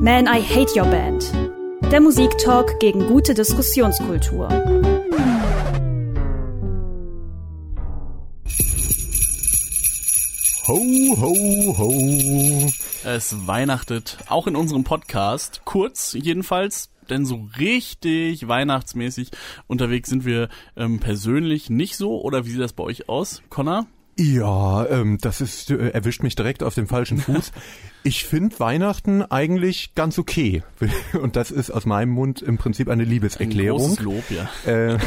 Man, I Hate Your Band. Der Musiktalk gegen gute Diskussionskultur. Ho, ho, ho. Es weihnachtet auch in unserem Podcast, kurz jedenfalls, denn so richtig weihnachtsmäßig unterwegs sind wir ähm, persönlich nicht so. Oder wie sieht das bei euch aus, Connor? Ja, ähm, das ist äh, erwischt mich direkt auf dem falschen Fuß. Ich finde Weihnachten eigentlich ganz okay. Und das ist aus meinem Mund im Prinzip eine Liebeserklärung. Ein Lob, ja. Äh,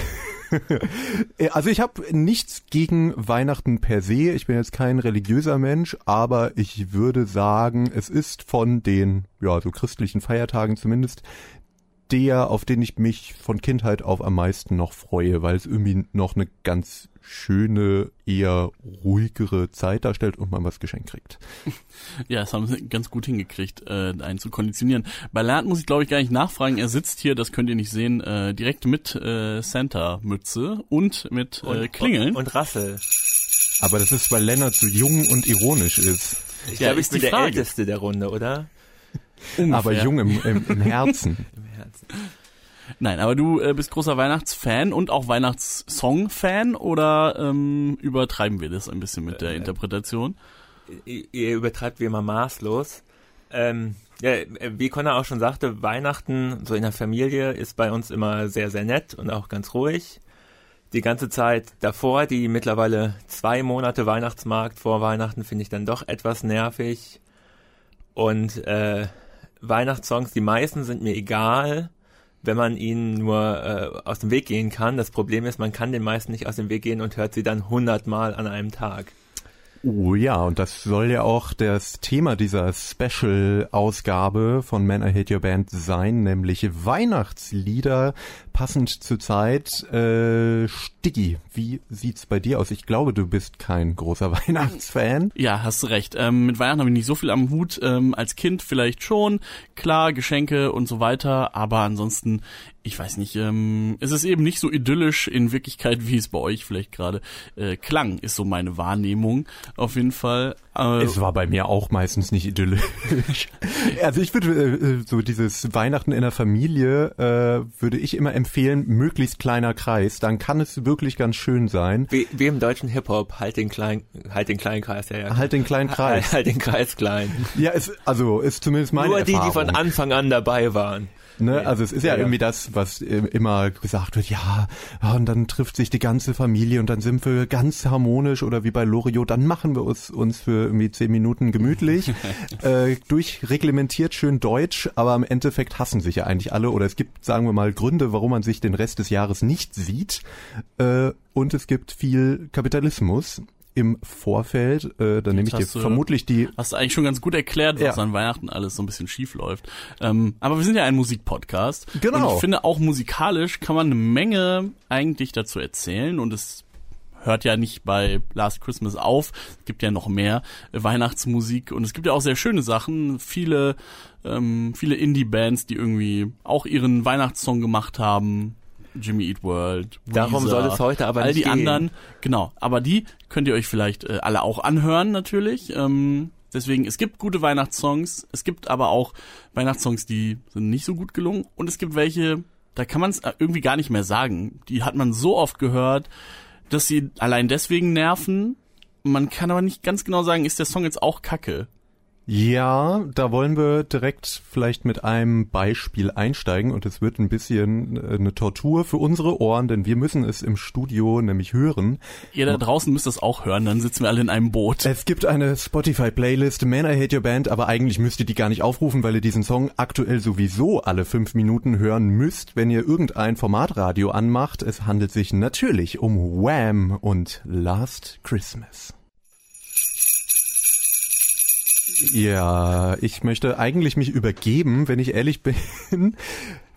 also ich habe nichts gegen Weihnachten per se. Ich bin jetzt kein religiöser Mensch, aber ich würde sagen, es ist von den ja so christlichen Feiertagen zumindest der, auf den ich mich von Kindheit auf am meisten noch freue, weil es irgendwie noch eine ganz schöne, eher ruhigere Zeit darstellt und man was geschenkt kriegt. Ja, das haben sie ganz gut hingekriegt, äh, einen zu konditionieren. Bei Lernt muss ich glaube ich gar nicht nachfragen. Er sitzt hier, das könnt ihr nicht sehen, äh, direkt mit äh, Santa-Mütze und mit äh, und, Klingeln. Und, und Rassel. Aber das ist, weil Lennart so jung und ironisch ist. Ich Ja, glaube, ich ist bin die der. Älteste der Runde, oder? Aber jung im, im, im Herzen. Im Herzen. Nein, aber du äh, bist großer Weihnachtsfan und auch Weihnachtssong-Fan oder ähm, übertreiben wir das ein bisschen mit der Interpretation? Ihr ihr übertreibt wie immer maßlos. Ähm, ja, wie Connor auch schon sagte, Weihnachten so in der Familie ist bei uns immer sehr, sehr nett und auch ganz ruhig. Die ganze Zeit davor, die mittlerweile zwei Monate Weihnachtsmarkt vor Weihnachten, finde ich dann doch etwas nervig. Und äh, Weihnachtssongs, die meisten sind mir egal, wenn man ihnen nur äh, aus dem Weg gehen kann. Das Problem ist, man kann den meisten nicht aus dem Weg gehen und hört sie dann hundertmal an einem Tag. Oh ja, und das soll ja auch das Thema dieser Special-Ausgabe von Man I Hate Your Band sein, nämlich Weihnachtslieder passend zur Zeit. Äh, Stiggy, wie sieht's bei dir aus? Ich glaube, du bist kein großer Weihnachtsfan. Ja, hast recht. Ähm, mit Weihnachten habe ich nicht so viel am Hut. Ähm, als Kind vielleicht schon. Klar, Geschenke und so weiter. Aber ansonsten, ich weiß nicht, ähm, es ist eben nicht so idyllisch in Wirklichkeit, wie es bei euch vielleicht gerade äh, klang, ist so meine Wahrnehmung. Auf jeden Fall. Äh, Es war bei mir auch meistens nicht idyllisch. also ich würde äh, so dieses Weihnachten in der Familie äh, würde ich immer empfehlen, möglichst kleiner Kreis, dann kann es wirklich ganz schön sein. Wie, wie im deutschen Hip-Hop, halt den kleinen, halt den kleinen Kreis, ja, ja. Halt den kleinen Kreis. Halt, halt den Kreis klein. Ja, es, also ist zumindest meine Nur die, Erfahrung. die von Anfang an dabei waren. Ne, also es ist ja, Ja, irgendwie das, was äh, immer gesagt wird, ja, ja, und dann trifft sich die ganze Familie und dann sind wir ganz harmonisch oder wie bei Loriot, dann machen wir uns, uns für irgendwie zehn Minuten gemütlich, äh, durchreglementiert schön deutsch, aber im Endeffekt hassen sich ja eigentlich alle oder es gibt, sagen wir mal, Gründe, warum man sich den Rest des Jahres nicht sieht äh, und es gibt viel Kapitalismus im Vorfeld, äh, dann nehme ich dir du- vermutlich die Hast du eigentlich schon ganz gut erklärt, was Ja. an Weihnachten alles so ein bisschen schief läuft. Ähm, aber wir sind ja ein Musikpodcast. Genau. Und ich finde, auch musikalisch kann man eine Menge eigentlich dazu erzählen und es hört ja nicht bei Last Christmas auf. Es gibt ja noch mehr äh, Weihnachtsmusik und es gibt ja auch sehr schöne Sachen. Viele, ähm, viele Indie-Bands, die irgendwie auch ihren Weihnachtssong gemacht haben. Jimmy Eat World. Darum Weezer, soll es heute aber all nicht die gehen. anderen, genau. Aber die könnt ihr euch vielleicht äh, alle auch anhören natürlich. Ähm, deswegen, es gibt gute Weihnachtssongs. Es gibt aber auch Weihnachtssongs, die sind nicht so gut gelungen. Und es gibt welche, da kann man es irgendwie gar nicht mehr sagen. Die hat man so oft gehört, dass sie allein deswegen nerven. Man kann aber nicht ganz genau sagen, ist der Song jetzt auch kacke. Ja, da wollen wir direkt vielleicht mit einem Beispiel einsteigen und es wird ein bisschen äh, eine Tortur für unsere Ohren, denn wir müssen es im Studio nämlich hören. Ihr da draußen müsst das auch hören, dann sitzen wir alle in einem Boot. Es gibt eine Spotify-Playlist, Man I Hate Your Band, aber eigentlich müsst ihr die gar nicht aufrufen, weil ihr diesen Song aktuell sowieso alle fünf Minuten hören müsst, wenn ihr irgendein Formatradio anmacht. Es handelt sich natürlich um Wham und Last Christmas. Ja, ich möchte eigentlich mich übergeben, wenn ich ehrlich bin.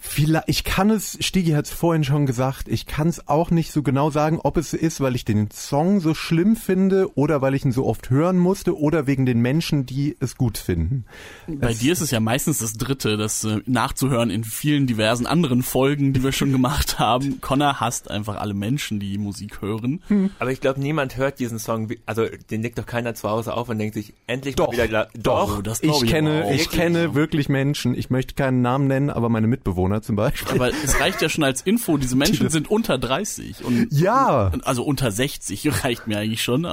Vielleicht, ich kann es, Stigi hat es vorhin schon gesagt, ich kann es auch nicht so genau sagen, ob es ist, weil ich den Song so schlimm finde oder weil ich ihn so oft hören musste oder wegen den Menschen, die es gut finden. Bei es, dir ist es ja meistens das Dritte, das äh, nachzuhören in vielen diversen anderen Folgen, die wir schon gemacht haben. Connor hasst einfach alle Menschen, die Musik hören. Hm. Aber ich glaube, niemand hört diesen Song, also den legt doch keiner zu Hause auf und denkt sich, endlich doch, mal wieder... Doch, oh, das ich, ich kenne, ich kenne wirklich Menschen, ich möchte keinen Namen nennen, aber meine Mitbewohner Einwohner zum Beispiel. Aber es reicht ja schon als Info, diese Menschen die sind unter 30 und ja, also unter 60 reicht mir eigentlich schon.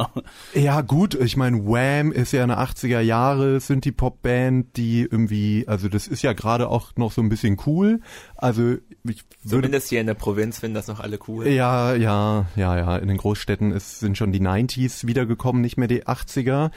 Ja gut, ich meine Wham ist ja eine 80er Jahre Synthie Pop Band, die irgendwie, also das ist ja gerade auch noch so ein bisschen cool. Also ich würde, zumindest hier in der Provinz finden das noch alle cool. Ja, ja, ja, ja. In den Großstädten ist, sind schon die 90s wiedergekommen, nicht mehr die 80er.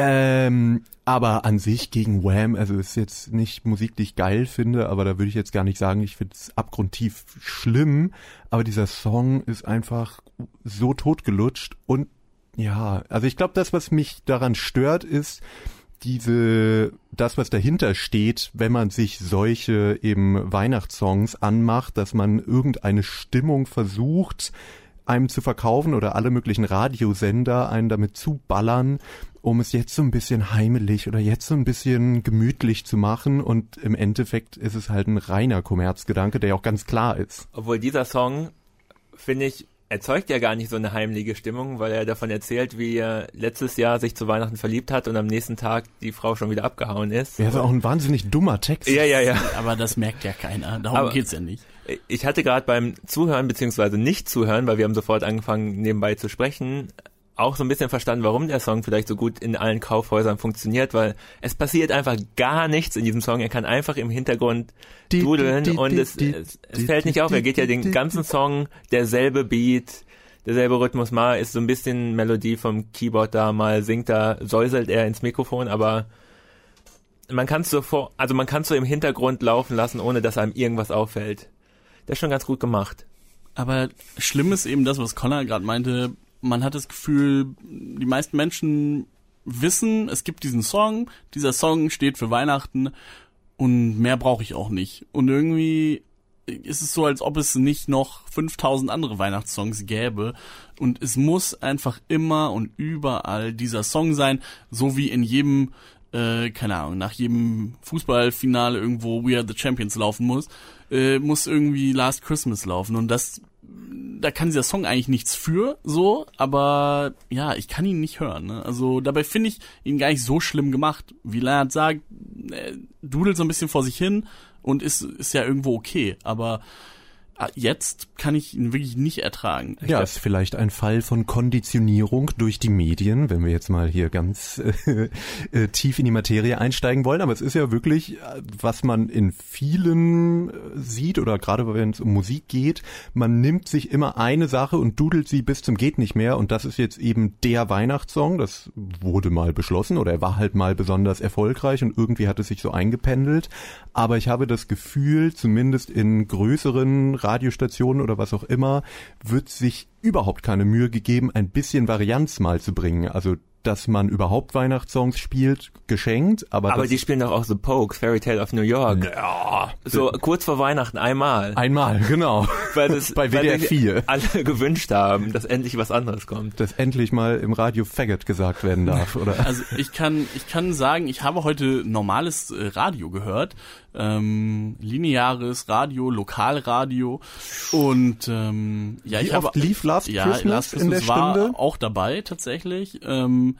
Ähm, aber an sich gegen Wham, also ist jetzt nicht Musik, die ich geil finde, aber da würde ich jetzt gar nicht sagen, ich finde es abgrundtief schlimm, aber dieser Song ist einfach so totgelutscht und ja, also ich glaube, das, was mich daran stört, ist diese, das, was dahinter steht, wenn man sich solche eben Weihnachtssongs anmacht, dass man irgendeine Stimmung versucht, einem zu verkaufen oder alle möglichen Radiosender einen damit zuballern, um es jetzt so ein bisschen heimelig oder jetzt so ein bisschen gemütlich zu machen und im Endeffekt ist es halt ein reiner Kommerzgedanke, der ja auch ganz klar ist. Obwohl dieser Song, finde ich, erzeugt ja gar nicht so eine heimliche Stimmung, weil er davon erzählt, wie er letztes Jahr sich zu Weihnachten verliebt hat und am nächsten Tag die Frau schon wieder abgehauen ist. Ja, das ist auch ein wahnsinnig dummer Text. Ja, ja, ja. Aber das merkt ja keiner. Darum Aber geht's ja nicht. Ich hatte gerade beim Zuhören beziehungsweise nicht zuhören, weil wir haben sofort angefangen nebenbei zu sprechen, auch so ein bisschen verstanden, warum der Song vielleicht so gut in allen Kaufhäusern funktioniert, weil es passiert einfach gar nichts in diesem Song. Er kann einfach im Hintergrund dudeln und es, es, es fällt nicht auf. Er geht ja den ganzen Song derselbe Beat, derselbe Rhythmus. Mal ist so ein bisschen Melodie vom Keyboard da, mal singt er, säuselt er ins Mikrofon, aber man kann es so vor, also man kann es so im Hintergrund laufen lassen, ohne dass einem irgendwas auffällt. Das ist schon ganz gut gemacht. Aber schlimm ist eben das, was Connor gerade meinte, man hat das Gefühl, die meisten Menschen wissen, es gibt diesen Song, dieser Song steht für Weihnachten und mehr brauche ich auch nicht. Und irgendwie ist es so, als ob es nicht noch 5000 andere Weihnachtssongs gäbe. Und es muss einfach immer und überall dieser Song sein, so wie in jedem, äh, keine Ahnung, nach jedem Fußballfinale irgendwo We Are the Champions laufen muss, äh, muss irgendwie Last Christmas laufen. Und das da kann dieser Song eigentlich nichts für, so, aber ja, ich kann ihn nicht hören. Ne? Also dabei finde ich ihn gar nicht so schlimm gemacht. Wie Leonard sagt, er dudelt so ein bisschen vor sich hin und ist, ist ja irgendwo okay, aber jetzt kann ich ihn wirklich nicht ertragen. Ja, ist vielleicht ein Fall von Konditionierung durch die Medien, wenn wir jetzt mal hier ganz äh, äh, tief in die Materie einsteigen wollen. Aber es ist ja wirklich, äh, was man in vielen äh, sieht oder gerade wenn es um Musik geht, man nimmt sich immer eine Sache und dudelt sie bis zum geht nicht mehr. Und das ist jetzt eben der Weihnachtssong. Das wurde mal beschlossen oder er war halt mal besonders erfolgreich und irgendwie hat es sich so eingependelt. Aber ich habe das Gefühl, zumindest in größeren Radiostationen oder was auch immer, wird sich überhaupt keine Mühe gegeben, ein bisschen Varianz mal zu bringen. Also dass man überhaupt Weihnachtssongs spielt, geschenkt, aber aber die spielen doch auch The Pokes, Fairy Tale of New York. Ja, so kurz vor Weihnachten einmal. Einmal, genau. weil das bei WDR 4 alle gewünscht haben, dass endlich was anderes kommt. Dass endlich mal im Radio Faggot gesagt werden darf, oder? Also ich kann ich kann sagen, ich habe heute normales äh, Radio gehört ähm, lineares Radio, Lokalradio und ähm, ja, Wie ich habe lief Last ja, Christmas Last Christmas in der war Stunde auch dabei tatsächlich ähm,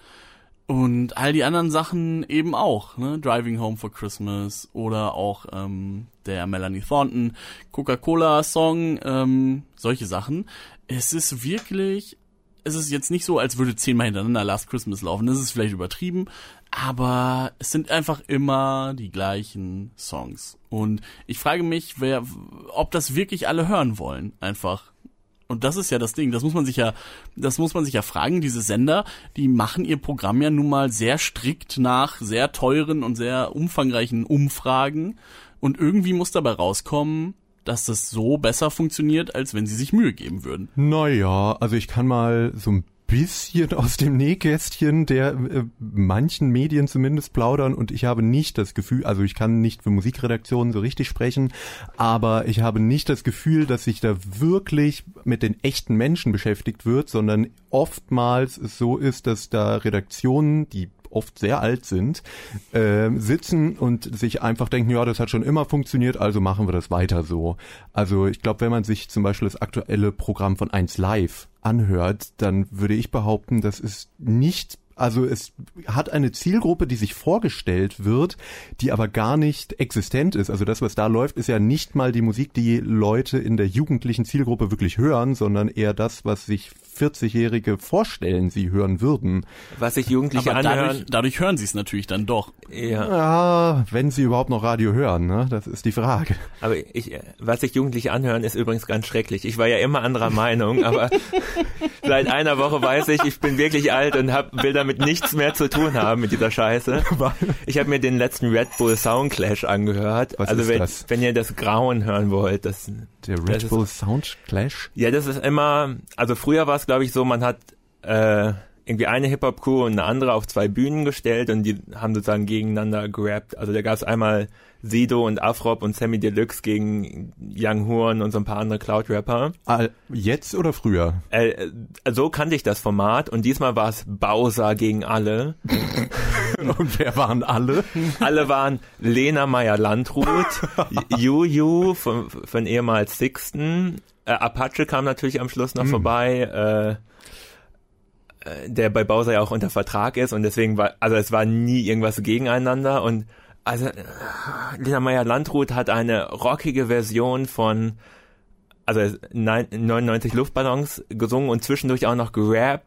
und all die anderen Sachen eben auch, ne? Driving Home for Christmas oder auch ähm, der Melanie Thornton Coca-Cola Song, ähm, solche Sachen. Es ist wirklich es ist jetzt nicht so, als würde zehnmal hintereinander Last Christmas laufen. Das ist vielleicht übertrieben, aber es sind einfach immer die gleichen Songs. Und ich frage mich, wer, ob das wirklich alle hören wollen, einfach. Und das ist ja das Ding, das muss man sich ja, das muss man sich ja fragen, diese Sender, die machen ihr Programm ja nun mal sehr strikt nach sehr teuren und sehr umfangreichen Umfragen. Und irgendwie muss dabei rauskommen, dass das so besser funktioniert, als wenn sie sich Mühe geben würden. Naja, also ich kann mal so ein bisschen aus dem Nähkästchen der äh, manchen Medien zumindest plaudern und ich habe nicht das Gefühl, also ich kann nicht für Musikredaktionen so richtig sprechen, aber ich habe nicht das Gefühl, dass sich da wirklich mit den echten Menschen beschäftigt wird, sondern oftmals es so ist, dass da Redaktionen, die oft sehr alt sind, äh, sitzen und sich einfach denken, ja, das hat schon immer funktioniert, also machen wir das weiter so. Also ich glaube, wenn man sich zum Beispiel das aktuelle Programm von 1 Live anhört, dann würde ich behaupten, das ist nicht also es hat eine Zielgruppe, die sich vorgestellt wird, die aber gar nicht existent ist. Also das, was da läuft, ist ja nicht mal die Musik, die Leute in der jugendlichen Zielgruppe wirklich hören, sondern eher das, was sich 40-Jährige vorstellen, sie hören würden. Was sich Jugendliche Aber anhören. dadurch, dadurch hören sie es natürlich dann doch. Ja. Ja, wenn sie überhaupt noch Radio hören, ne? Das ist die Frage. Aber ich, was sich Jugendliche anhören, ist übrigens ganz schrecklich. Ich war ja immer anderer Meinung, aber seit einer Woche weiß ich, ich bin wirklich alt und hab, will damit nichts mehr zu tun haben mit dieser Scheiße. Ich habe mir den letzten Red Bull Sound Clash angehört. Was also ist wenn, das? wenn ihr das Grauen hören wollt, das Der Das Red ist- Bull Sound Clash. ja, das ist immer, also früher war es glaube ich so, man hat äh, irgendwie eine Hip-Hop-Crew und eine andere auf zwei Bühnen gestellt und die haben sozusagen gegeneinander gerappt. Also da gab es einmal Sido und Afrop und Sammy Deluxe gegen Young Horn und so ein paar andere Cloud-Rapper. Jetzt oder früher? Äh, äh, so kannte ich das Format und diesmal war es Bowser gegen alle. Und wer waren alle? Alle waren Lena Meyer-Landrut, Juju von, von ehemals Sixten, äh, Apache kam natürlich am Schluss noch vorbei, äh, äh, der bei Bowser ja auch unter Vertrag ist und deswegen war, also es war nie irgendwas gegeneinander und also äh, Lena Meyer-Landrut hat eine rockige Version von also nein- 99 Luftballons gesungen und zwischendurch auch noch gerappt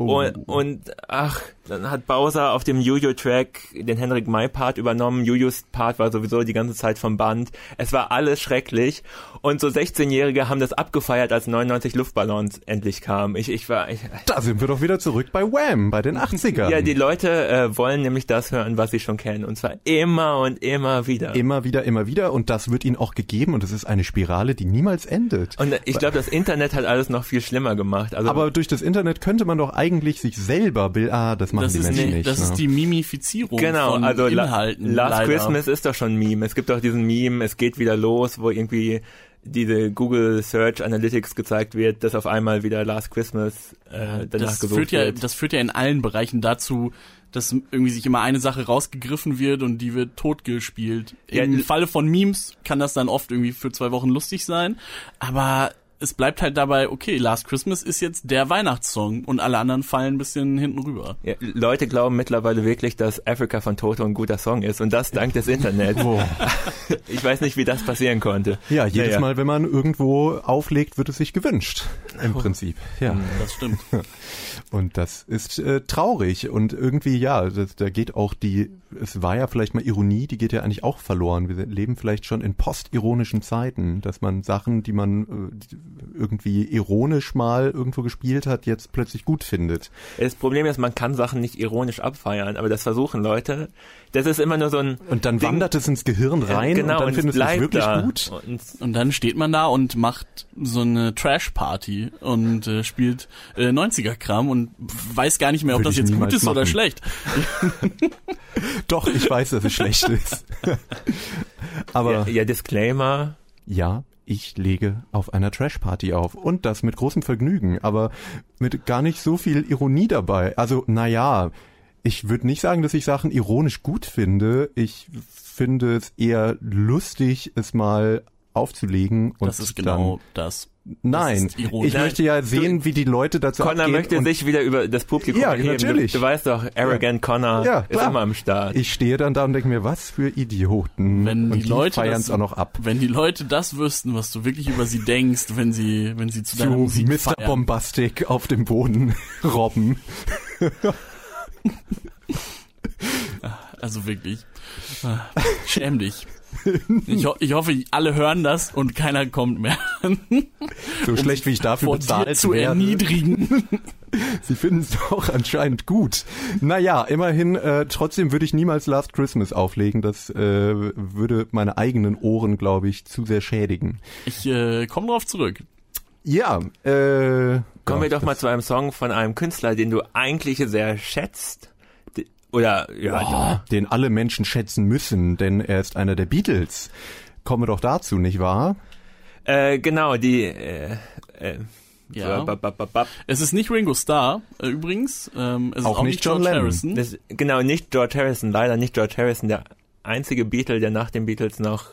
Oh. und, und ach, dann hat Bowser auf dem Juju-Track den Henrik May-Part übernommen. Jujus Part war sowieso die ganze Zeit vom Band. Es war alles schrecklich. Und so 16-Jährige haben das abgefeiert, als 99 Luftballons endlich kamen. Ich, ich war, ich, Da sind wir doch wieder zurück bei Wham, bei den 80ern. ja, die Leute äh, wollen nämlich das hören, was sie schon kennen. Und zwar immer und immer wieder. Immer wieder, immer wieder und das wird ihnen auch gegeben und es ist eine Spirale, die niemals endet. und ich glaube, das Internet hat alles noch viel schlimmer gemacht. Also Aber durch das Internet könnte man doch eigentlich sich selber Bild, ah, das machen Das, die ist, Menschen nee, nicht. das ne? ist die Mimifizierung Genau, von also La- Inhalten. Last leider. Christmas ist doch schon ein Meme. Es gibt doch diesen Meme, es geht wieder los, wo irgendwie diese Google Search Analytics gezeigt wird, dass auf einmal wieder Last Christmas äh, danach das gesucht führt ja, wird. das führt ja in allen Bereichen dazu, dass irgendwie sich immer eine Sache rausgegriffen wird und die wird totgespielt. Ja, Im Falle von Memes kann das dann oft irgendwie für zwei Wochen lustig sein, aber es bleibt halt dabei, okay, Last Christmas ist jetzt der Weihnachtssong und alle anderen fallen ein bisschen hinten rüber. ja, Leute glauben mittlerweile wirklich, dass Africa von Toto ein guter Song ist und das dank des Internets. ich weiß nicht, wie das passieren konnte. ja, jedes Naja. Mal, wenn man irgendwo auflegt, wird es sich gewünscht. Im Prinzip. Ja. Das stimmt. Und das ist äh, traurig und irgendwie ja, das, da geht auch die, es war ja vielleicht mal Ironie, die geht ja eigentlich auch verloren. Wir leben vielleicht schon in postironischen Zeiten, dass man Sachen, die man äh, irgendwie ironisch mal irgendwo gespielt hat, jetzt plötzlich gut findet. Das Problem ist, man kann Sachen nicht ironisch abfeiern, aber das versuchen Leute. Das ist immer nur so ein Und dann Ding- wandert es ins Gehirn rein genau, und dann du es bleibt wirklich da. gut. Und Und dann steht man da und macht so eine Trash-Party und äh, spielt äh, 90er-Kram und weiß gar nicht mehr, ob Würde das jetzt gut ist oder machen. schlecht. Doch, ich weiß, dass es schlecht ist. Aber ja, ja, Disclaimer. Ja, ich lege auf einer Trash-Party auf. Und das mit großem Vergnügen, aber mit gar nicht so viel Ironie dabei. Also, naja, ich würde nicht sagen, dass ich Sachen ironisch gut finde. Ich finde es eher lustig, es mal aufzulegen und Das ist genau das. Nein, ich möchte ja sehen, wie die Leute dazu Connor abgehen möchte und sich wieder über das Publikum Ja, erheben. natürlich. Du, du weißt doch, Arrogant Connor Ja, ist immer am Start. ich stehe dann da und denke mir, was für Idioten. Wenn und die Leute feiern es auch noch ab. Wenn die Leute das wüssten, was du wirklich über sie denkst, wenn sie, wenn sie zu deiner So Musik Mr. feiern. Bombastic auf dem Boden robben. Also wirklich. Ah, Schäm dich. Ich, ho ich hoffe, alle hören das und keiner kommt mehr So schlecht wie ich dafür vor dir bezahlt zu werde. erniedrigen. Sie finden es doch anscheinend gut. Naja, immerhin, äh, trotzdem würde ich niemals Last Christmas auflegen. Das äh, würde meine eigenen Ohren, glaube ich, zu sehr schädigen. Ich äh, komme drauf zurück. Ja, äh, Kommen wir doch mal zu einem Song von einem Künstler, den du eigentlich sehr schätzt. Oder, ja, den alle Menschen schätzen müssen, denn er ist einer der Beatles. Kommen wir doch dazu, nicht wahr? äh, genau, die, äh, äh, Ja. bap, bap, bap, bap. Es ist nicht Ringo Starr, äh, übrigens. Ähm, es ist Auch auch nicht nicht John George Lennon. Harrison. Das, genau, nicht George Harrison, leider nicht George Harrison, der einzige Beatle, der nach den Beatles noch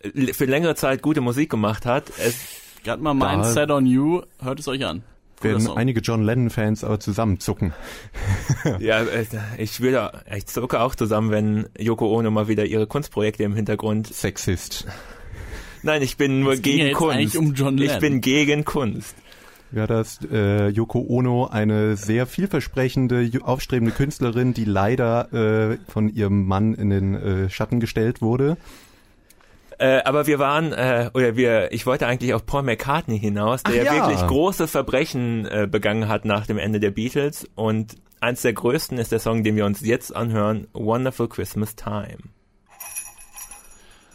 äh, für längere Zeit gute Musik gemacht hat. Es, Gerade mal mein Set on You, hört es euch an. Guter Werden Song. einige John Lennon-Fans aber zusammenzucken. ja, äh, ich würde, ich zucke auch zusammen, wenn Yoko Ono mal wieder ihre Kunstprojekte im Hintergrund. Sexist. Nein, ich bin nur Es ging gegen Kunst. eigentlich um John ich bin gegen Kunst. Ja, da ist äh, Yoko Ono eine sehr vielversprechende, aufstrebende Künstlerin, die leider äh, von ihrem Mann in den äh, Schatten gestellt wurde. Äh, aber wir waren, äh, oder wir, ich wollte eigentlich auf Paul McCartney hinaus, der Ach ja. wirklich große Verbrechen äh, begangen hat nach dem Ende der Beatles. Und eins der größten ist der Song, den wir uns jetzt anhören, Wonderful Christmas Time.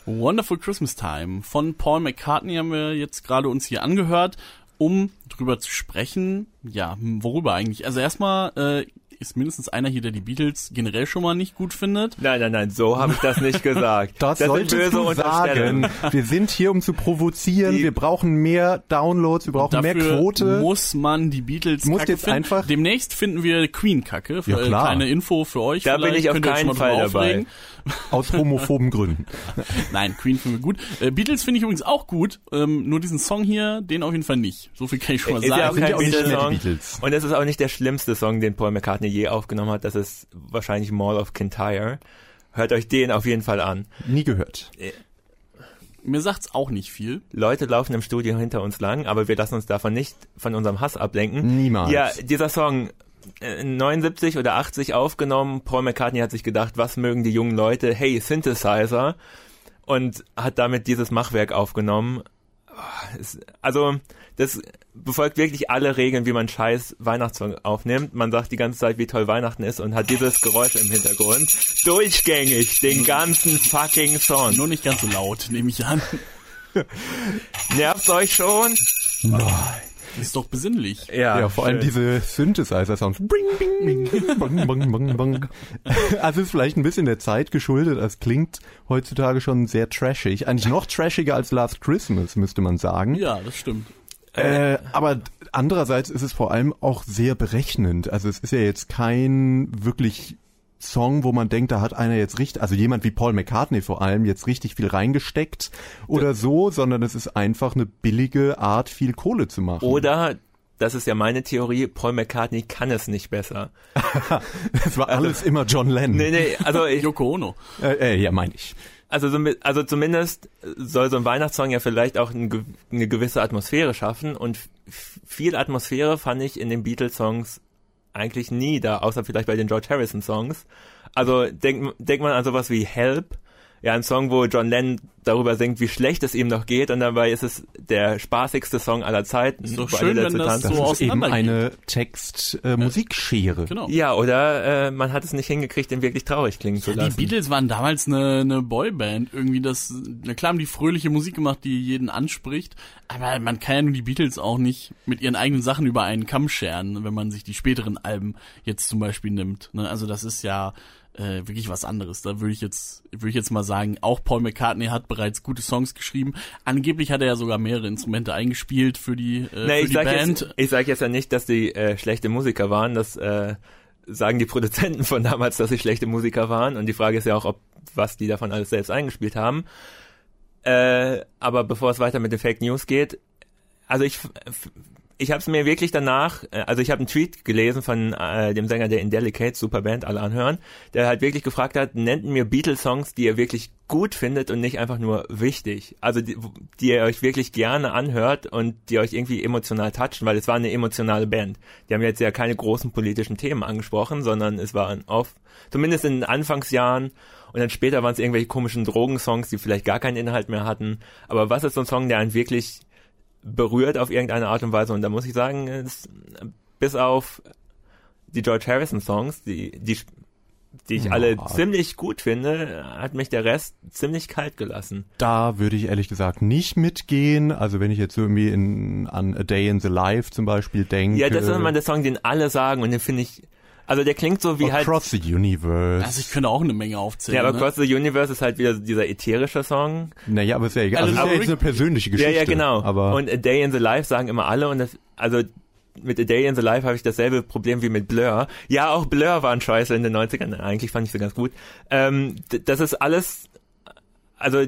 Wonderful Christmas Time von Paul McCartney haben wir jetzt gerade uns hier angehört, um drüber zu sprechen. Ja, worüber eigentlich? Also erstmal äh, ist mindestens einer hier, der die Beatles generell schon mal nicht gut findet. Nein, nein, nein, so habe ich das nicht gesagt. Das, sind solltest du sagen. Wir sind hier, um zu provozieren. Die- wir brauchen mehr Downloads, wir brauchen mehr Quote. muss man die Beatles Kacke jetzt finden. einfach- Demnächst finden wir Queen Kacke. Für, Ja, klar. Äh, kleine Info für euch. Da bin ich auf keinen Fall dabei. Aus homophoben Gründen. Nein, Queen finden wir gut. Äh, Beatles finde ich übrigens auch gut. Ähm, nur diesen Song hier, den auf jeden Fall nicht. So viel kann ich schon mal Ist ja auch sagen. Kein auch nicht Beatles-Song. Beatles. Und es ist auch nicht der schlimmste Song, den Paul McCartney je aufgenommen hat. Das ist wahrscheinlich Mall of Kintyre. Hört euch den auf jeden Fall an. Nie gehört. Mir sagt's auch nicht viel. Leute laufen im Studio hinter uns lang, aber wir lassen uns davon nicht von unserem Hass ablenken. Niemals. Ja, dieser Song, äh, 79 oder 80 aufgenommen. Paul McCartney hat sich gedacht, was mögen die jungen Leute? Hey, Synthesizer. Und hat damit dieses Machwerk aufgenommen. Es- Also, das befolgt wirklich alle Regeln, wie man scheiß Weihnachtssong aufnimmt. Man sagt die ganze Zeit, wie toll Weihnachten ist und hat dieses Geräusch im Hintergrund. Durchgängig, den ganzen fucking Song. Nur nicht ganz so laut, nehme ich an. Nervt's euch schon? Ist doch besinnlich. Ja, Ja, vor allem schön. diese Synthesizer-Sounds. Bing, bing, bing, bang, bang, bang, bang. Also ist vielleicht ein bisschen der Zeit geschuldet. Es klingt heutzutage schon sehr trashig. Eigentlich noch trashiger als Last Christmas, müsste man sagen. Ja, das stimmt. Äh, aber andererseits ist es vor allem auch sehr berechnend. Also es ist ja jetzt kein wirklich Song, wo man denkt, da hat einer jetzt richtig, also jemand wie Paul McCartney vor allem jetzt richtig viel reingesteckt oder so, sondern es ist einfach eine billige Art, viel Kohle zu machen. Oder, das ist ja meine Theorie, Paul McCartney kann es nicht besser. es war alles immer John Lennon. Nee, nee, also ich, Yoko Ono. Äh, äh, ja, meine ich. also, so also zumindest soll so ein Weihnachtssong ja vielleicht auch ein, eine gewisse Atmosphäre schaffen und viel Atmosphäre fand ich in den Beatles-Songs eigentlich nie da, außer vielleicht bei den George Harrison-Songs. Also denkt denk man an sowas wie Help, ja, ein Song, wo John Lennon darüber singt, wie schlecht es ihm noch geht und dabei ist es der spaßigste Song aller Zeiten. Ist doch wo alle schön, wenn das so Das ist eben eine Text-Musikschere. Genau. Ja, oder äh, man hat es nicht hingekriegt, den wirklich traurig klingen zu Die lassen. Beatles waren damals eine, eine Boyband. Irgendwie das, na klar haben die fröhliche Musik gemacht, die jeden anspricht. Aber man kann ja nur die Beatles auch nicht mit ihren eigenen Sachen über einen Kamm scheren, wenn man sich die späteren Alben jetzt zum Beispiel nimmt. Ne? Also das ist ja äh, wirklich was anderes. Da würde ich jetzt, würde ich jetzt mal sagen, auch Paul McCartney hat bereits gute Songs geschrieben. Angeblich hat er ja sogar mehrere Instrumente eingespielt für die, äh, Nee, für ich die sag, Band. jetzt, ich sag jetzt ja nicht, dass die äh, schlechte Musiker waren. Das äh, sagen die Produzenten von damals, dass sie schlechte Musiker waren. Und die Frage ist ja auch, ob was die davon alles selbst eingespielt haben. Äh, aber bevor es weiter mit den Fake News geht, also ich ich habe es mir wirklich danach, äh, also ich habe einen Tweet gelesen von äh, dem Sänger der Indelicate, super Band, alle anhören, der halt wirklich gefragt hat, nennt mir Beatles-Songs, die ihr wirklich gut findet und nicht einfach nur wichtig. Also die, die ihr euch wirklich gerne anhört und die euch irgendwie emotional touchen, weil es war eine emotionale Band. Die haben jetzt ja keine großen politischen Themen angesprochen, sondern es waren oft, zumindest in den Anfangsjahren und dann später waren es irgendwelche komischen Drogensongs, die vielleicht gar keinen Inhalt mehr hatten. Aber was ist so ein Song, der einen wirklich berührt auf irgendeine Art und Weise? Und da muss ich sagen, es, bis auf die George Harrison Songs, die, die die ich Ja. alle ziemlich gut finde, hat mich der Rest ziemlich kalt gelassen. Da würde ich ehrlich gesagt nicht mitgehen. Also wenn ich jetzt irgendwie in, an A Day in the Life zum Beispiel denke. Ja, das ist immer der Song, den alle sagen und den finde ich, also der klingt so wie halt, Across the Universe. Also ich könnte auch eine Menge aufzählen. ja, aber ne? Cross the Universe ist halt wieder dieser ätherische Song. naja, aber ist ja egal. Also Also, ist ja jetzt eine persönliche Geschichte. Ja, ja, genau. Aber und A Day in the Life sagen immer alle und das, also mit A Day in the Life habe ich dasselbe Problem wie mit Blur. Ja, auch Blur waren scheiße in den 90ern. Eigentlich fand ich sie ganz gut. Ähm, das ist alles, also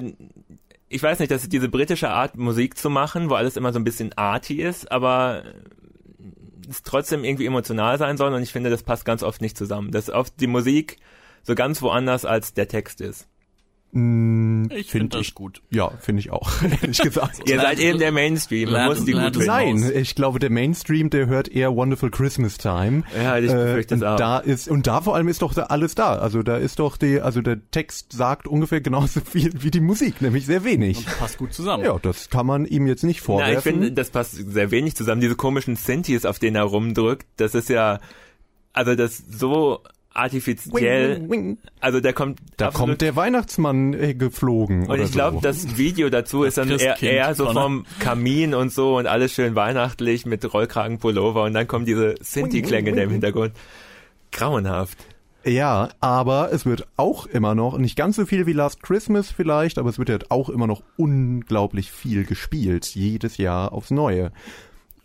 ich weiß nicht, das ist diese britische Art Musik zu machen, wo alles immer so ein bisschen arty ist, aber trotzdem irgendwie emotional sein soll und ich finde, das passt ganz oft nicht zusammen. Dass oft die Musik so ganz woanders als der Text ist. Mh, Ich finde finde das ich, gut. ja, finde ich auch, ehrlich gesagt. Ihr seid eben der Mainstream, man muss die gut. Nein, ich glaube, der Mainstream, der hört eher Wonderful Christmas Time. Ja, ich befürchte es und auch. da ist und da vor allem ist doch da alles da. Also da ist doch die, also der Text sagt ungefähr genauso viel wie die Musik, nämlich sehr wenig. Und passt gut zusammen. Ja, das kann man ihm jetzt nicht Na, vorwerfen. ich finde, das passt sehr wenig zusammen. Diese komischen Synthes, auf denen er rumdrückt, das ist ja, also das so artifiziell, Wing, wing, wing. also der kommt Da absolut- kommt der Weihnachtsmann äh, geflogen. und oder ich glaube, so. das Video dazu ist dann eher, eher so vom Kamin und so und alles schön weihnachtlich mit Rollkragenpullover und dann kommen diese Sinti-Klänge da im Hintergrund. Grauenhaft. Ja, aber es wird auch immer noch, nicht ganz so viel wie Last Christmas vielleicht, aber es wird halt auch immer noch unglaublich viel gespielt, jedes Jahr aufs Neue.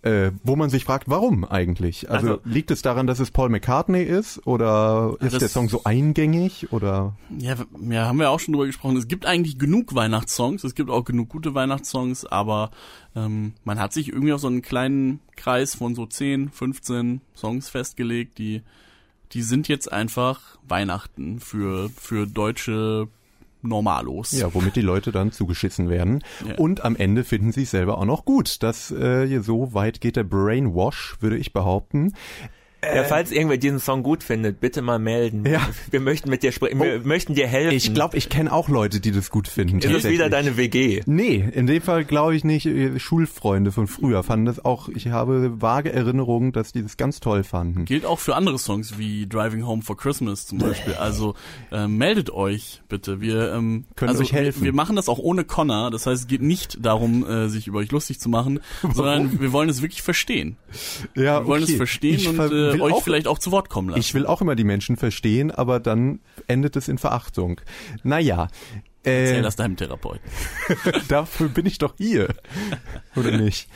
Äh, wo man sich fragt, warum eigentlich? Also, Also- liegt es daran, dass es Paul McCartney ist oder ist der Song so eingängig oder? Ja, ja, haben wir auch schon drüber gesprochen. Es gibt eigentlich genug Weihnachtssongs, es gibt auch genug gute Weihnachtssongs, aber ähm, man hat sich irgendwie auf so einen kleinen Kreis von so 10, 15 Songs festgelegt, die die sind jetzt einfach Weihnachten für für deutsche Normalos. Ja, womit die Leute dann zugeschissen werden. Ja. Und am Ende finden sie es selber auch noch gut. Das äh, so weit geht der Brainwash, würde ich behaupten. Ja, falls irgendwer diesen Song gut findet, bitte mal melden. Ja. Wir möchten mit dir sprechen, wir möchten dir helfen. Ich glaube, ich kenne auch Leute, die das gut finden. ist es wieder deine WG? Nee, in dem Fall glaube ich nicht. Äh, Schulfreunde von früher fanden das auch. Ich habe vage Erinnerungen, dass die das ganz toll fanden. Gilt auch für andere Songs wie Driving Home for Christmas zum Beispiel. Also ähm, meldet euch bitte. Wir ähm, Können also, euch helfen. Wir, wir machen das auch ohne Connor. Das heißt, es geht nicht darum, äh, sich über euch lustig zu machen, sondern wir wollen es wirklich verstehen. Ja, Wir wollen es verstehen Ich und ver- äh, will euch auch, vielleicht auch zu Wort kommen lassen. Ich will auch immer die Menschen verstehen, aber dann endet es in Verachtung. Naja. Erzähl Äh, das deinem Therapeuten. dafür bin ich doch hier. Oder nicht?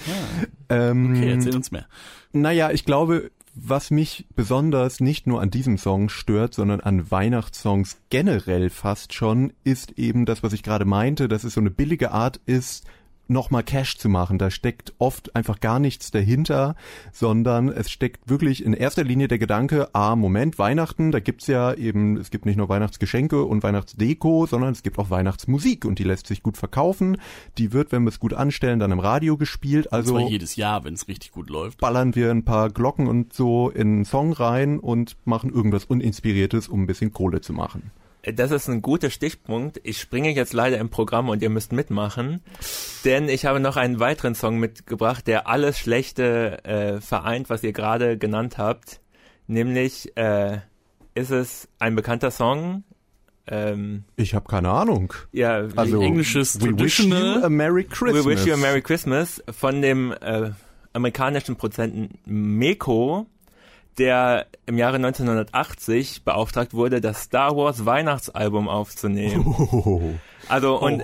Ähm, Okay, erzähl uns mehr. Naja, ich glaube, was mich besonders nicht nur an diesem Song stört, sondern an Weihnachtssongs generell fast schon, ist eben das, was ich gerade meinte, dass es so eine billige Art ist, nochmal Cash zu machen. Da steckt oft einfach gar nichts dahinter, sondern es steckt wirklich in erster Linie der Gedanke, ah, Moment, Weihnachten, da gibt's ja eben, es gibt nicht nur Weihnachtsgeschenke und Weihnachtsdeko, sondern es gibt auch Weihnachtsmusik und die lässt sich gut verkaufen. Die wird, wenn wir es gut anstellen, dann im Radio gespielt. Also Also jedes Jahr, wenn es richtig gut läuft. ballern wir ein paar Glocken und so in einen Song rein und machen irgendwas Uninspiriertes, um ein bisschen Kohle zu machen. Das ist ein guter Stichpunkt. Ich springe jetzt leider im Programm und ihr müsst mitmachen, denn ich habe noch einen weiteren Song mitgebracht, der alles Schlechte äh, vereint, was ihr gerade genannt habt. Nämlich äh, ist es ein bekannter Song. Ähm, Ich habe keine Ahnung. ja, Also Englisches We wish you a Merry Christmas. We Wish You a Merry Christmas von dem äh, amerikanischen Produzenten Meko, der im Jahre 1980 beauftragt wurde, das Star Wars Weihnachtsalbum aufzunehmen. Also und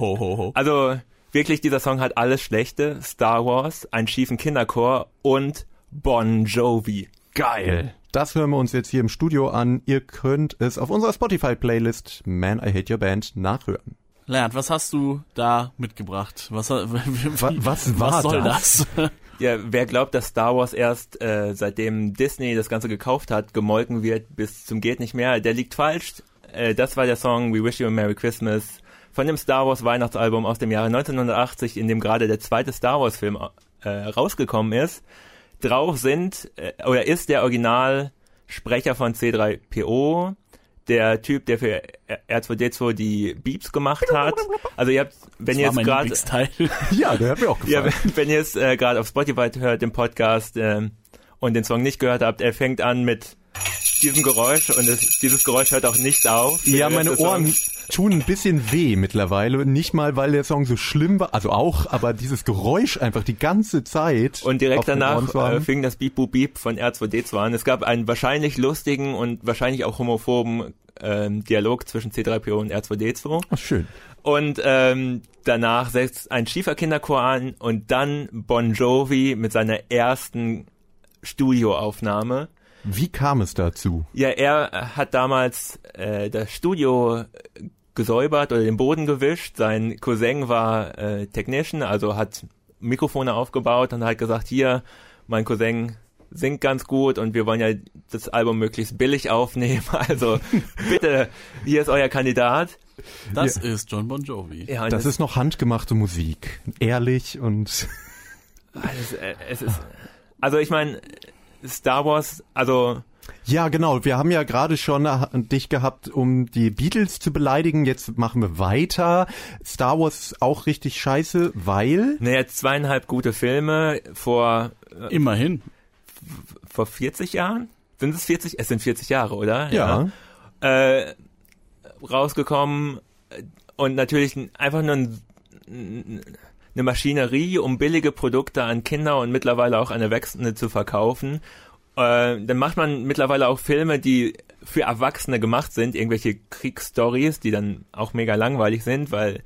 also wirklich dieser Song hat alles Schlechte, Star Wars, einen schiefen Kinderchor und Bon Jovi. geil. Das hören wir uns jetzt hier im Studio an. Ihr könnt es auf unserer Spotify-Playlist Man, I Hate Your Band nachhören. Lernt, was hast du da mitgebracht? Was, was war was soll das? das? Ja, wer glaubt, dass Star Wars erst äh, seitdem Disney das Ganze gekauft hat, gemolken wird bis zum geht nicht mehr, der liegt falsch. Äh, das war der Song We Wish You a Merry Christmas von dem Star Wars Weihnachtsalbum aus dem Jahre 1980, in dem gerade der zweite Star Wars Film äh, rausgekommen ist. Drauf sind äh, oder ist der Originalsprecher von C3PO, der Typ, der für R2D2 die Beeps gemacht hat. Also ihr habt, wenn ihr jetzt gerade. Ja, der hat mir auch ja, gefallen. wenn, wenn ihr es äh, gerade auf Spotify hört, den Podcast, ähm, und den Song nicht gehört habt, er fängt an mit diesem Geräusch und es, dieses Geräusch hört auch nicht auf. Ja, meine Ohren Song. Tun ein bisschen weh mittlerweile. Nicht mal, weil der Song so schlimm war, also auch, aber dieses Geräusch einfach die ganze Zeit. Und direkt danach äh, fing das Beep Boop Beep von R2D2 an. Es gab einen wahrscheinlich lustigen und wahrscheinlich auch homophoben ähm, Dialog zwischen C3PO und R2D2. Ach, schön. Und ähm, danach setzt ein Schieferkinderchor an und dann Bon Jovi mit seiner ersten Studioaufnahme. Wie kam es dazu? Ja, er hat damals äh, das Studio gesäubert oder den Boden gewischt. Sein Cousin war äh, Technician, also hat Mikrofone aufgebaut und hat gesagt, hier, mein Cousin singt ganz gut und wir wollen ja das Album möglichst billig aufnehmen. Also bitte, hier ist euer Kandidat. Das ist John Bon Jovi. Ja, Das es- ist noch handgemachte Musik. Ehrlich und Es, äh, es ist, also ich meine, Star Wars, also Ja, genau. Wir haben ja gerade schon äh, dich gehabt, um die Beatles zu beleidigen. Jetzt machen wir weiter. Star Wars ist auch richtig scheiße, weil naja, zweieinhalb gute Filme vor, Immerhin. vor 40 Jahren? Sind es 40? Es sind 40 Jahre, oder? ja, Äh, rausgekommen und natürlich einfach nur ein, eine Maschinerie, um billige Produkte an Kinder und mittlerweile auch an Erwachsene zu verkaufen. Äh, dann macht man mittlerweile auch Filme, die für Erwachsene gemacht sind, irgendwelche Kriegsstories, die dann auch mega langweilig sind, weil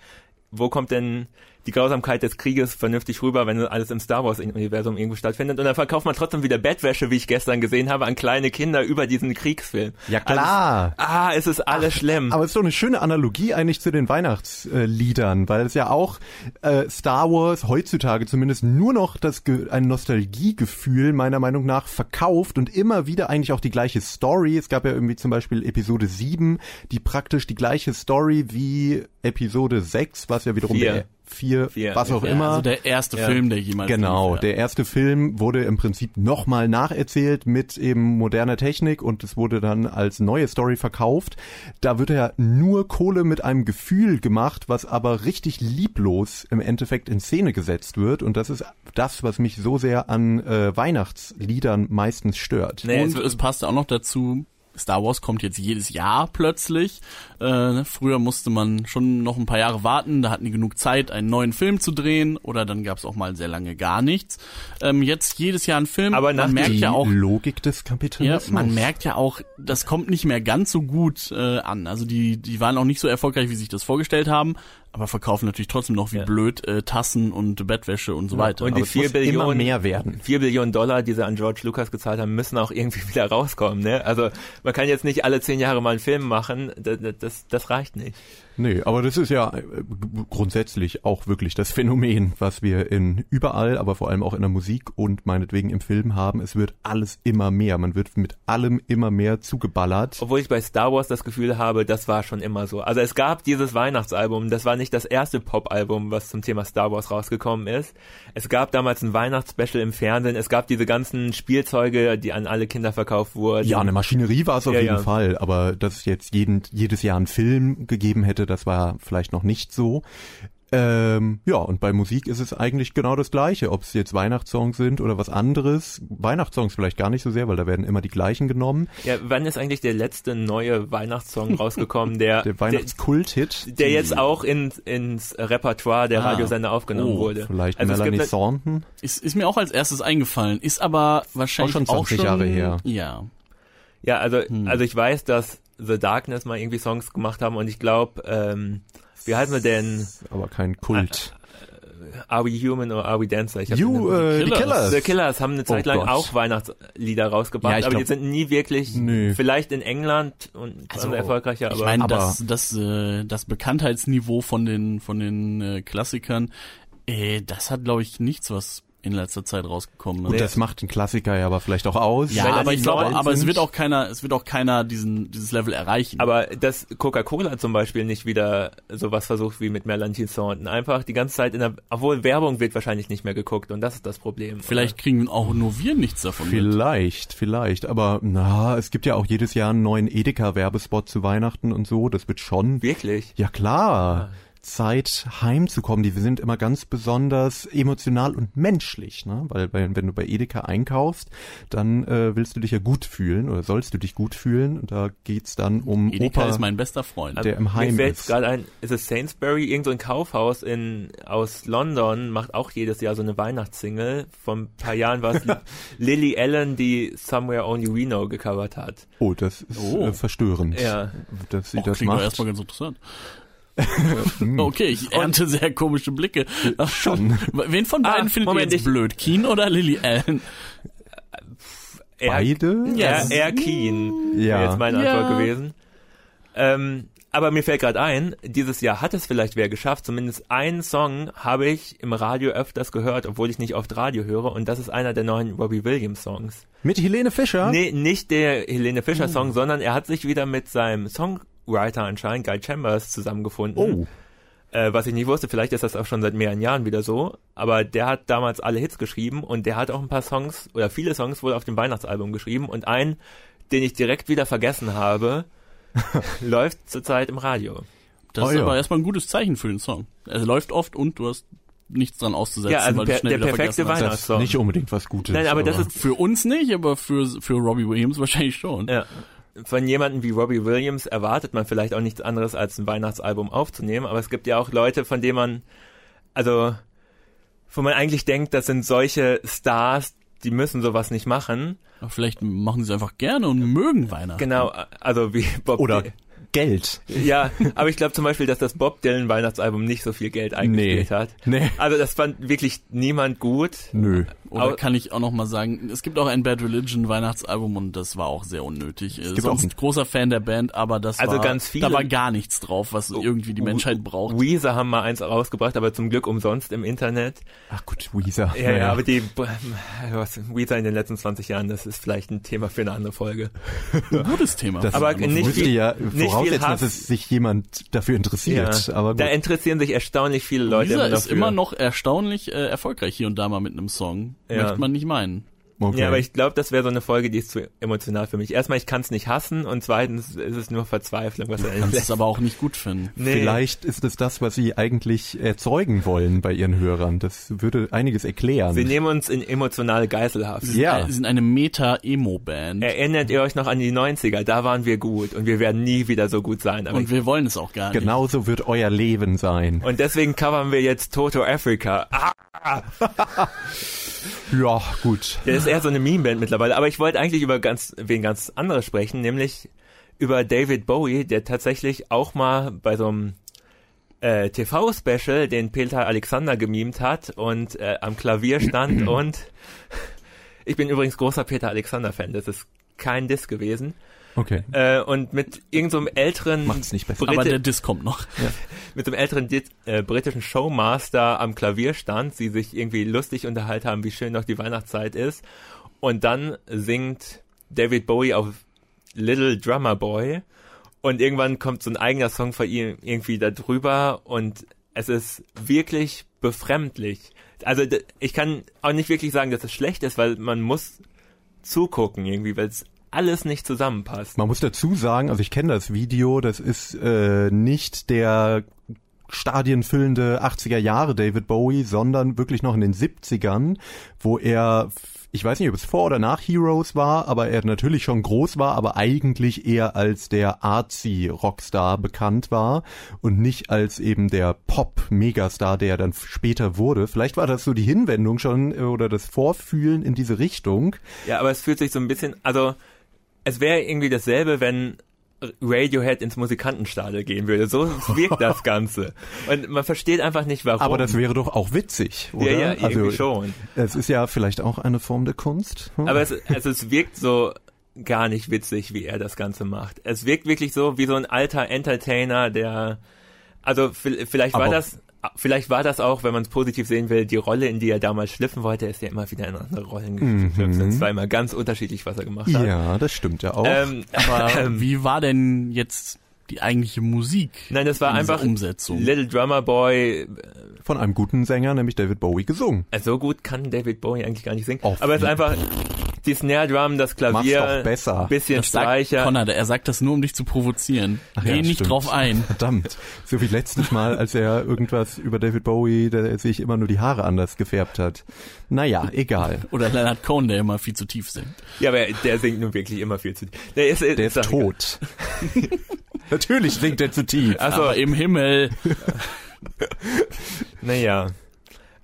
wo kommt denn die Grausamkeit des Krieges vernünftig rüber, wenn alles im Star Wars-Universum irgendwo stattfindet? Und dann verkauft man trotzdem wieder Bettwäsche, wie ich gestern gesehen habe, an kleine Kinder über diesen Kriegsfilm. Ja, klar. Alles, ah, es ist alles schlimm. Aber es ist doch eine schöne Analogie eigentlich zu den Weihnachtsliedern, weil es ja auch äh, Star Wars heutzutage zumindest nur noch das ein Nostalgiegefühl meiner Meinung nach verkauft und immer wieder eigentlich auch die gleiche Story. Es gab ja irgendwie zum Beispiel Episode 7, die praktisch die gleiche Story wie Episode 6, was ja wiederum Vier. Vier, Vier. was auch Ja, immer. Also der erste Ja. Film, der jemals Genau, lief, ja. der erste Film wurde im Prinzip nochmal nacherzählt mit eben moderner Technik und es wurde dann als neue Story verkauft. Da wird ja nur Kohle mit einem Gefühl gemacht, was aber richtig lieblos im Endeffekt in Szene gesetzt wird und das ist das, was mich so sehr an äh, Weihnachtsliedern meistens stört. Nee, Und es- es passt auch noch dazu, Star Wars kommt jetzt jedes Jahr plötzlich. Äh, ne, früher musste man schon noch ein paar Jahre warten, da hatten die genug Zeit, einen neuen Film zu drehen oder dann gab es auch mal sehr lange gar nichts. Ähm, jetzt jedes Jahr ein Film, Aber nach man merkt ja auch, Logik des ja, Kapitalismus. man merkt ja auch, das kommt nicht mehr ganz so gut äh, an. Also die, die waren auch nicht so erfolgreich, wie sie sich das vorgestellt haben, aber verkaufen natürlich trotzdem noch wie Ja. blöd äh, Tassen und Bettwäsche und so weiter. und Aber die vier Billionen, mehr werden. 4 Billionen Dollar, die sie an George Lucas gezahlt haben, müssen auch irgendwie wieder rauskommen. Ne? Also man kann jetzt nicht alle zehn Jahre mal einen Film machen, das, das, das reicht nicht. Nee, aber das ist ja äh, grundsätzlich auch wirklich das Phänomen, was wir in überall, aber vor allem auch in der Musik und meinetwegen im Film haben. Es wird alles immer mehr. Man wird mit allem immer mehr zugeballert. Obwohl ich bei Star Wars das Gefühl habe, das war schon immer so. Also es gab dieses Weihnachtsalbum, das war nicht das erste Pop-Album, was zum Thema Star Wars rausgekommen ist. Es gab damals ein Weihnachtsspecial im Fernsehen, es gab diese ganzen Spielzeuge, die an alle Kinder verkauft wurden. Ja, eine Maschinerie war es auf Ja, jeden ja. Fall, aber dass es jetzt jeden, jedes Jahr einen Film gegeben hätte, das war vielleicht noch nicht so. Ähm, ja, und bei Musik ist es eigentlich genau das Gleiche, ob es jetzt Weihnachtssongs sind oder was anderes. Weihnachtssongs vielleicht gar nicht so sehr, weil da werden immer die gleichen genommen. Ja, wann ist eigentlich der letzte neue Weihnachtssong rausgekommen, der, Der Weihnachtskult-Hit. der jetzt auch ins, ins Repertoire der Ah. Radiosender aufgenommen Oh, wurde? Vielleicht also Melanie Thornton. Ist, ist mir auch als erstes eingefallen, ist aber wahrscheinlich Auch schon 20 Jahre her. Ja. Ja, also, Hm. also ich weiß, dass The Darkness mal irgendwie Songs gemacht haben und ich glaube, ähm, wie heißen wir denn? Aber kein Kult. Are We Human or Are We Dancer? Ich You, den- äh, die Killers. Killers. The Killers haben eine Zeit Oh lang Gott. auch Weihnachtslieder rausgebracht, Ja, ich aber die glaub- sind nie wirklich, Nö. vielleicht in England und Also, erfolgreicher, Ich aber meine, aber- das, das, äh, das Bekanntheitsniveau von den, von den äh, Klassikern, äh, das hat, glaube ich, nichts, was in letzter Zeit rausgekommen ist. Und das macht ein Klassiker ja aber vielleicht auch aus. ja, er aber ich glaube, aber es wird auch keiner, es wird auch keiner diesen, dieses Level erreichen. aber dass Coca-Cola zum Beispiel nicht wieder sowas versucht wie mit Melanie Thornton. Einfach die ganze Zeit in der, obwohl Werbung wird wahrscheinlich nicht mehr geguckt und das ist das Problem. Vielleicht kriegen auch nur wir nichts davon mit. Vielleicht, vielleicht. Aber na, es gibt ja auch jedes Jahr einen neuen Edeka-Werbespot zu Weihnachten und so. Das wird schon. Wirklich? Ja klar. Zeit heimzukommen. Die sind immer ganz besonders emotional und menschlich, ne? Weil bei, wenn du bei Edeka einkaufst, dann äh, willst du dich ja gut fühlen oder sollst du dich gut fühlen. Und da geht's dann um Edeka Opa, ist mein bester Freund. der im Heim Mir fällt ist. gerade ein, ist es Sainsbury, irgend so ein Kaufhaus in, aus London, macht auch jedes Jahr so eine Weihnachtssingle. Vor ein paar Jahren war es Lily Allen, die Somewhere Only We Know gecovert hat. Oh, das ist Oh. Äh, verstörend, Ja. dass sie Oh, das klingt doch macht. erstmal ganz interessant. okay, ich ernte sehr komische Blicke. Schon. Wen von Ah, beiden findet Moment, ihr jetzt blöd? Keen oder Lily Allen? Er, Beide? Ja. er, er Keen Ja. wäre jetzt meine Ja. Antwort gewesen. Ähm, aber mir fällt gerade ein, dieses Jahr hat es vielleicht wer geschafft. Zumindest einen Song habe ich im Radio öfters gehört, obwohl ich nicht oft Radio höre. Und das ist einer der neuen Robbie Williams Songs. Mit Helene Fischer? Nee, nicht der Helene Fischer Song, sondern er hat sich wieder mit seinem Songwriter anscheinend, Guy Chambers, zusammengefunden. Oh. Äh, was ich nicht wusste, vielleicht ist das auch schon seit mehreren Jahren wieder so. Aber der hat damals alle Hits geschrieben und der hat auch ein paar Songs oder viele Songs wohl auf dem Weihnachtsalbum geschrieben und einen, den ich direkt wieder vergessen habe, läuft zurzeit im Radio. Das Oh ist ja. aber erstmal ein gutes Zeichen für den Song. Er läuft oft und du hast nichts dran auszusetzen, Ja, also weil du per- schnell der perfekte Weihnachtssong. ist nicht unbedingt was Gutes. Nein, aber das ist Für uns nicht, aber für, für Robbie Williams wahrscheinlich schon. Ja. Von jemandem wie Robbie Williams erwartet man vielleicht auch nichts anderes als ein Weihnachtsalbum aufzunehmen, aber es gibt ja auch Leute, von denen man, also, wo man eigentlich denkt, das sind solche Stars, die müssen sowas nicht machen. Aber vielleicht machen sie es einfach gerne und mögen Weihnachten. Genau, also wie Bob Oder Dy- Geld. Ja, aber ich glaube zum Beispiel, dass das Bob Dylan Weihnachtsalbum nicht so viel Geld eingespielt Nee. hat. Nee. Also das fand wirklich niemand gut. Nö. Oder Aber- kann ich auch noch mal sagen, es gibt auch ein Bad Religion Weihnachtsalbum und das war auch sehr unnötig. Gibt Sonst auch ein- großer Fan der Band, aber das Also war, ganz viele- da war gar nichts drauf, was irgendwie die Menschheit braucht. Weezer haben mal eins rausgebracht, aber zum Glück umsonst im Internet. Ach gut, Weezer. Ja, ja, aber die was, Weezer in den letzten 20 Jahren, das ist vielleicht ein Thema für eine andere Folge. Ein gutes Thema. Das Aber nicht viel- ja nicht viel dass es sich jemand dafür interessiert. Aber gut. Da interessieren sich erstaunlich viele Leute Dieser immer ist dafür. immer noch erstaunlich äh, erfolgreich hier und da mal mit einem Song. Ja. Möchte man nicht meinen. Okay. Ja, aber ich glaube, das wäre so eine Folge, die ist zu emotional für mich. Erstmal, ich kann es nicht hassen und zweitens ist es nur Verzweiflung, was er Kannst es aber auch nicht gut finden. Nee. Vielleicht ist es das, was sie eigentlich erzeugen wollen bei ihren Hörern. Das würde einiges erklären. Sie nehmen uns in emotionale Geiselhaft. Sie sind, Ja. sie sind eine Meta-Emo-Band. Erinnert ihr euch noch an die 90er? Da waren wir gut und wir werden nie wieder so gut sein. Aber und wir wollen es auch gar nicht. Genauso wird euer Leben sein. und deswegen covern wir jetzt Toto Africa. Ah, Ja, gut. der ist eher so eine Meme-Band mittlerweile. Aber ich wollte eigentlich über ganz, wen ganz anderes sprechen, nämlich über David Bowie, der tatsächlich auch mal bei so einem äh, TV-Special den Peter Alexander gemimt hat und äh, am Klavier stand und ich bin übrigens großer Peter Alexander-Fan, das ist kein Diss gewesen. Okay. Äh, und mit irgendeinem so einem älteren Macht's nicht besser. Aber Brite- der Diss kommt noch. mit so einem älteren Dit, äh, britischen Showmaster am Klavier stand, sie sich irgendwie lustig unterhalten haben, wie schön noch die Weihnachtszeit ist. Und dann singt David Bowie auf Little Drummer Boy und irgendwann kommt so ein eigener Song von ihm irgendwie da drüber und es ist wirklich befremdlich. Also ich kann auch nicht wirklich sagen, dass es schlecht ist, weil man muss zugucken irgendwie, weil es alles nicht zusammenpasst. Man muss dazu sagen, also ich kenne das Video, das ist äh, nicht der stadienfüllende 80er Jahre David Bowie, sondern wirklich noch in den 70ern, wo er, ich weiß nicht, ob es vor oder nach Heroes war, aber er natürlich schon groß war, aber eigentlich eher als der artsy Rockstar bekannt war und nicht als eben der Pop-Megastar, der er dann später wurde. Vielleicht war das so die Hinwendung schon äh, oder das Vorfühlen in diese Richtung. Ja, aber es fühlt sich so ein bisschen, also es wäre irgendwie dasselbe, wenn Radiohead ins Musikantenstadel gehen würde. So wirkt das Ganze. Und man versteht einfach nicht, warum. Aber das wäre doch auch witzig, oder? ja, ja, irgendwie schon. Es ist ja vielleicht auch eine Form der Kunst. Hm? Aber es, also es wirkt so gar nicht witzig, wie er das Ganze macht. Es wirkt wirklich so wie so ein alter Entertainer, der, also vi- vielleicht war Aber- das, vielleicht war das auch, wenn man es positiv sehen will, die Rolle, in die er damals schlüpfen wollte, ist ja immer wieder in andere Rollen geschlüpft. Es war immer ganz unterschiedlich, was er gemacht hat. Mhm. ja, das stimmt ja auch. Ähm, Aber wie war denn jetzt die eigentliche Musik? Nein, das war einfach Umsetzung. Little Drummer Boy. Von einem guten Sänger, nämlich David Bowie, gesungen. äh, So gut kann David Bowie eigentlich gar nicht singen. Auf Aber es ist einfach die Snare Drum, das Klavier, Mach's doch besser. bisschen Das sagt Streicher. Konrad, er sagt das nur, um dich zu provozieren. Ach Geh ja, nicht stimmt. drauf ein. Verdammt. So wie letztes Mal, als er irgendwas über David Bowie, der sich immer nur die Haare anders gefärbt hat. Naja, egal. Oder Leonard Cohen, der immer viel zu tief singt. Ja, aber der singt nun wirklich immer viel zu. Der ist, Der ist tot. Natürlich singt er zu tief. Achso, Aber im Himmel. naja.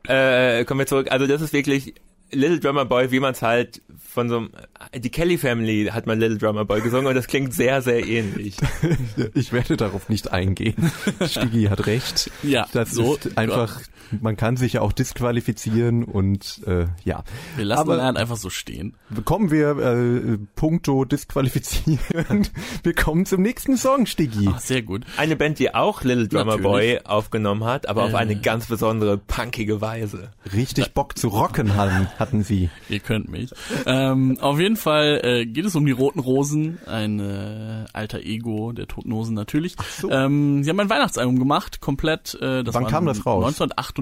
Äh, kommen wir zurück. Also das ist wirklich Little Drummer Boy, wie man es halt von so einem, die Kelly Family hat mal Little Drummer Boy gesungen und das klingt sehr, sehr ähnlich. Ich werde darauf nicht eingehen. Stigi hat recht. Ja, Das so. ist einfach, man kann sich ja auch disqualifizieren und äh, ja. Wir lassen Aber- Leonard einfach so stehen. Kommen wir äh, puncto disqualifizieren. Wir kommen zum nächsten Song, Stigi. Ach, sehr gut. Eine Band, die auch Little Drummer Natürlich. Boy aufgenommen hat, aber auf Äh. eine ganz besondere, punkige Weise. Richtig Bock zu rocken hatten, hatten sie. Ihr könnt mich. Ähm, auf jeden Fall äh, geht es um die Roten Rosen, ein äh, alter Ego der Toten Hosen natürlich. so. Ähm, sie haben ein Weihnachtsalbum gemacht, komplett. Äh, das Wann kam das raus? 1998,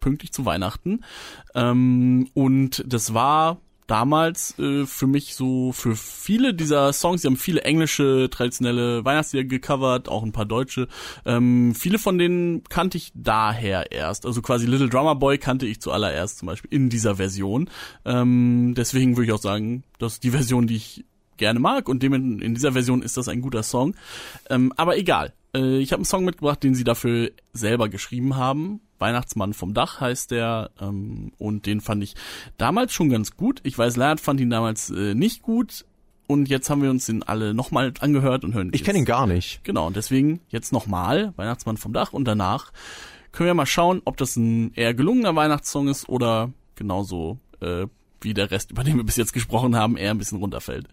pünktlich zu Weihnachten. Ähm, und das war damals äh, für mich so, für viele dieser Songs, sie haben viele englische traditionelle Weihnachtslieder gecovert, auch ein paar deutsche. Ähm, viele von denen kannte ich daher erst. Also quasi Little Drummer Boy kannte ich zuallererst zum Beispiel in dieser Version. Ähm, deswegen würde ich auch sagen, dass die Version, die ich gerne mag und dem in, in dieser Version ist das ein guter Song. Ähm, aber egal. Äh, ich habe einen Song mitgebracht, den sie dafür selber geschrieben haben. Weihnachtsmann vom Dach heißt der ähm, und den fand ich damals schon ganz gut. Ich weiß, Leonard fand ihn damals äh, nicht gut und jetzt haben wir uns den alle nochmal angehört und hören Ich kenne ihn gar nicht. Genau, und deswegen jetzt nochmal Weihnachtsmann vom Dach und danach können wir mal schauen, ob das ein eher gelungener Weihnachtssong ist oder genauso äh, wie der Rest, über den wir bis jetzt gesprochen haben, eher ein bisschen runterfällt.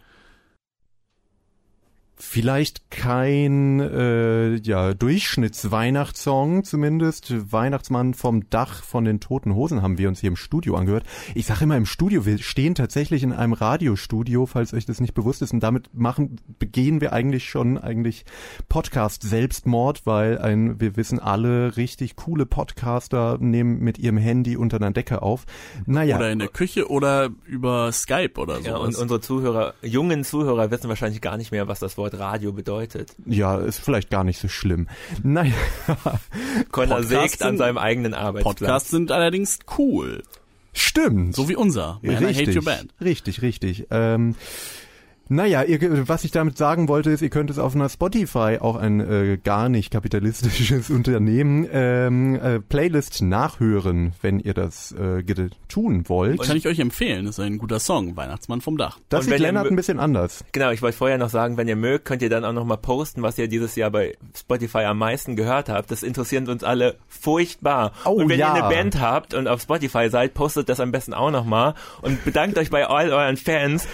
Vielleicht kein äh, ja, Durchschnittsweihnachtssong, zumindest. Weihnachtsmann vom Dach von den Toten Hosen haben wir uns hier im Studio angehört. Ich sage immer im Studio, wir stehen tatsächlich in einem Radiostudio, falls euch das nicht bewusst ist. Und damit machen, begehen wir eigentlich schon eigentlich Podcast Selbstmord, weil ein, wir wissen alle, richtig coole Podcaster nehmen mit ihrem Handy unter einer Decke auf. Naja, Oder in der Küche oder über Skype oder Ja, sowas. und unsere Zuhörer, jungen Zuhörer wissen wahrscheinlich gar nicht mehr, was das Wort Radio bedeutet. ja, ist vielleicht gar nicht so schlimm. Naja, Conor Podcasts sägt an seinem eigenen Arbeitsplatz. Podcasts sind allerdings cool. stimmt. So wie unser. Man, I hate your band. Richtig, richtig. Ähm, naja, ihr, was ich damit sagen wollte, ist, ihr könnt es auf einer Spotify, auch ein äh, gar nicht kapitalistisches Unternehmen, ähm, äh, Playlist nachhören, wenn ihr das äh, tun wollt. Kann ich euch empfehlen. Das ist ein guter Song. Weihnachtsmann vom Dach. das Und sieht Lennart ein bisschen anders. Genau, ich wollte vorher noch sagen, wenn ihr mögt, könnt ihr dann auch nochmal posten, was ihr dieses Jahr bei Spotify am meisten gehört habt. Das interessiert uns alle furchtbar. Oh, und wenn ja. ihr eine Band habt und auf Spotify seid, postet das am besten auch nochmal und bedankt euch bei all euren Fans,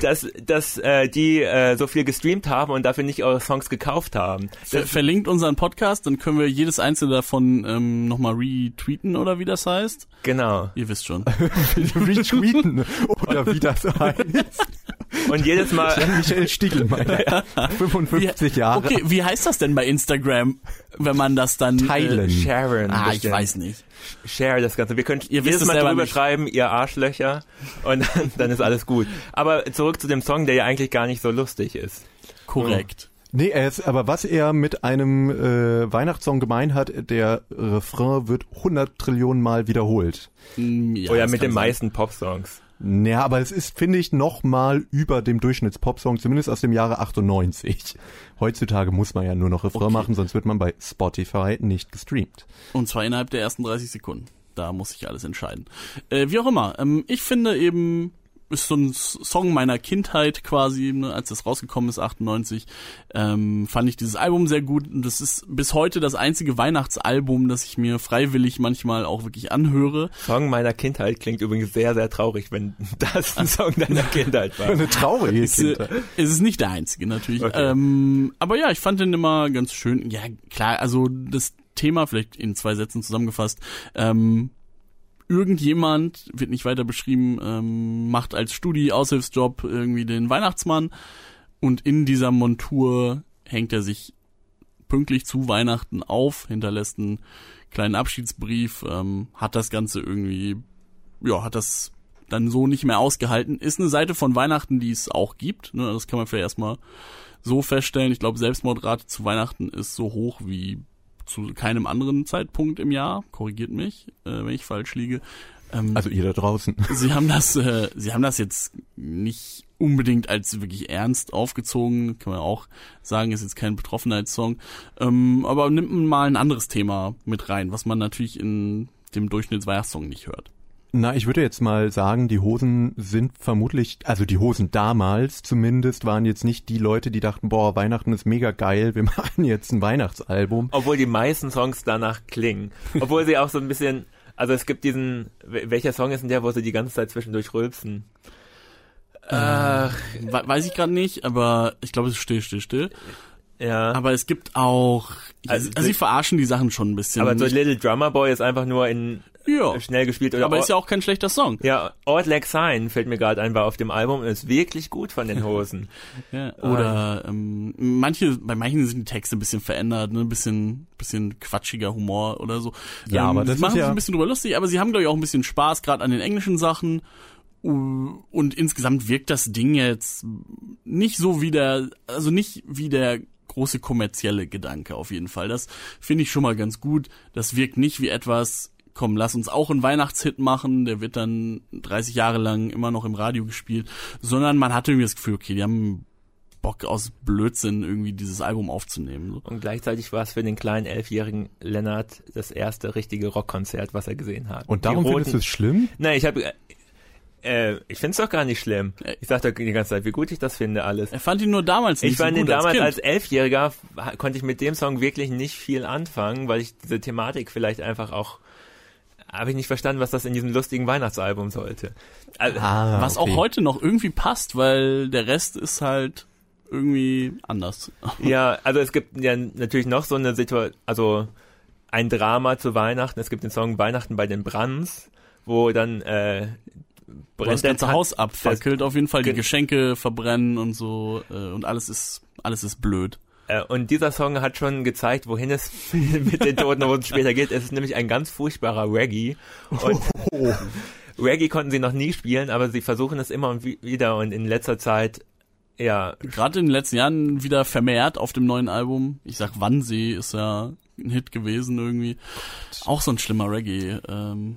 dass, dass äh, die äh, so viel gestreamt haben und dafür nicht eure Songs gekauft haben. Ver verlinkt unseren Podcast, dann können wir jedes einzelne davon ähm, nochmal retweeten oder wie das heißt. Genau. Ihr wisst schon. Retweeten oder wie das heißt. Und jedes Mal, Michael Stiegelmeier, 55 wie, Jahre. Okay, wie heißt das denn bei Instagram, wenn man das dann Teilen. Äh, Sharon. ah, ich weiß nicht. Share das Ganze. Wir können Ihr wisst jedes es Mal selber drüber nicht. schreiben, ihr Arschlöcher. Und dann, dann ist alles gut. Aber zurück zu dem Song, der ja eigentlich gar nicht so lustig ist. Korrekt. Nee, er ist, aber was er mit einem äh, Weihnachtssong gemein hat, der Refrain wird 100 Trillionen Mal wiederholt. Mm, ja, Oder mit den sein. meisten Popsongs. Ja, aber es ist, finde ich, noch mal über dem Durchschnittspopsong, zumindest aus dem Jahre 98. Heutzutage muss man ja nur noch Refrain Okay. machen, sonst wird man bei Spotify nicht gestreamt. Und zwar innerhalb der ersten 30 Sekunden. Da muss sich alles entscheiden. Äh, wie auch immer. Ähm, ich finde eben, ist so ein Song meiner Kindheit quasi, ne, als das rausgekommen ist, 98, ähm, fand ich dieses Album sehr gut. Und das ist bis heute das einzige Weihnachtsalbum, das ich mir freiwillig manchmal auch wirklich anhöre. Song meiner Kindheit klingt übrigens sehr, sehr traurig, wenn das ein Song deiner Kindheit war. Eine traurige Ist, äh, Kindheit. ist es nicht der einzige natürlich. Okay. Ähm, aber ja, ich fand den immer ganz schön. Ja, klar, also das Thema, vielleicht in zwei Sätzen zusammengefasst, ähm, irgendjemand, wird nicht weiter beschrieben, ähm, macht als Studi-Aushilfsjob irgendwie den Weihnachtsmann und in dieser Montur hängt er sich pünktlich zu Weihnachten auf, hinterlässt einen kleinen Abschiedsbrief, ähm, hat das Ganze irgendwie, ja, hat das dann so nicht mehr ausgehalten. Ist eine Seite von Weihnachten, die es auch gibt. Ne? Das kann man vielleicht erstmal so feststellen. Ich glaube, Selbstmordrate zu Weihnachten ist so hoch wie zu keinem anderen Zeitpunkt im Jahr. Korrigiert mich, äh, wenn ich falsch liege. Ähm, also ihr da draußen. Sie haben das, äh, sie haben das jetzt nicht unbedingt als wirklich ernst aufgezogen, kann man auch sagen, ist jetzt kein Betroffenheitssong. Ähm, aber nimmt man mal ein anderes Thema mit rein, was man natürlich in dem Durchschnittsweihnachtssong nicht hört. Na, ich würde jetzt mal sagen, die Hosen sind vermutlich, also die Hosen damals zumindest, waren jetzt nicht die Leute, die dachten, boah, Weihnachten ist mega geil, wir machen jetzt ein Weihnachtsalbum. Obwohl die meisten Songs danach klingen. Obwohl sie auch so ein bisschen, also es gibt diesen, welcher Song ist denn der, wo sie die ganze Zeit zwischendurch rülpsen? Äh, weiß ich gerade nicht, aber ich glaube, es ist still, still, still. Ja. Aber es gibt auch, also, also sie verarschen die Sachen schon ein bisschen. Aber so Little Drummer Boy ist einfach nur in ja. schnell gespielt. Oder aber ist ja auch kein schlechter Song. Ja, Odd Like Sign fällt mir gerade ein, war auf dem Album und ist wirklich gut von den Hosen. ja, oder ah. ähm, manche, bei manchen sind die Texte ein bisschen verändert, ne, ein bisschen, bisschen quatschiger Humor oder so. Ja, ähm, aber das machen ist ja sich ein bisschen drüber lustig, aber sie haben glaube ich auch ein bisschen Spaß gerade an den englischen Sachen. Und insgesamt wirkt das Ding jetzt nicht so wie der, also nicht wie der große kommerzielle Gedanke auf jeden Fall. Das finde ich schon mal ganz gut. Das wirkt nicht wie etwas, komm, lass uns auch einen Weihnachtshit machen, der wird dann 30 Jahre lang immer noch im Radio gespielt, sondern man hatte irgendwie das Gefühl, okay, die haben Bock aus Blödsinn irgendwie dieses Album aufzunehmen. So. Und gleichzeitig war es für den kleinen elfjährigen Lennart das erste richtige Rockkonzert, was er gesehen hat. Und darum findest du es schlimm? Nein, ich habe äh, ich find's doch gar nicht schlimm. Ich sag doch die ganze Zeit, wie gut ich das finde alles. Er fand ihn nur damals nicht Ich fand so ihn damals als, als Elfjähriger, konnte ich mit dem Song wirklich nicht viel anfangen, weil ich diese Thematik vielleicht einfach auch habe ich nicht verstanden, was das in diesem lustigen Weihnachtsalbum sollte. Also, ah, was okay. auch heute noch irgendwie passt, weil der Rest ist halt irgendwie anders. Ja, also es gibt ja natürlich noch so eine Situation, also ein Drama zu Weihnachten. Es gibt den Song Weihnachten bei den Brands, wo dann äh, brennt das ganze Haus abfackelt, auf jeden Fall die Geschenke verbrennen und so äh, und alles ist alles ist blöd. Äh, und dieser Song hat schon gezeigt, wohin es mit den Toten Hosen später geht. Es ist nämlich ein ganz furchtbarer Reggae. Und oh. Reggae konnten sie noch nie spielen, aber sie versuchen es immer und wieder und in letzter Zeit ja. Gerade in den letzten Jahren wieder vermehrt auf dem neuen Album. Ich sag Wannsee ist ja ein Hit gewesen irgendwie. Auch so ein schlimmer Reggae-Beat. Ähm,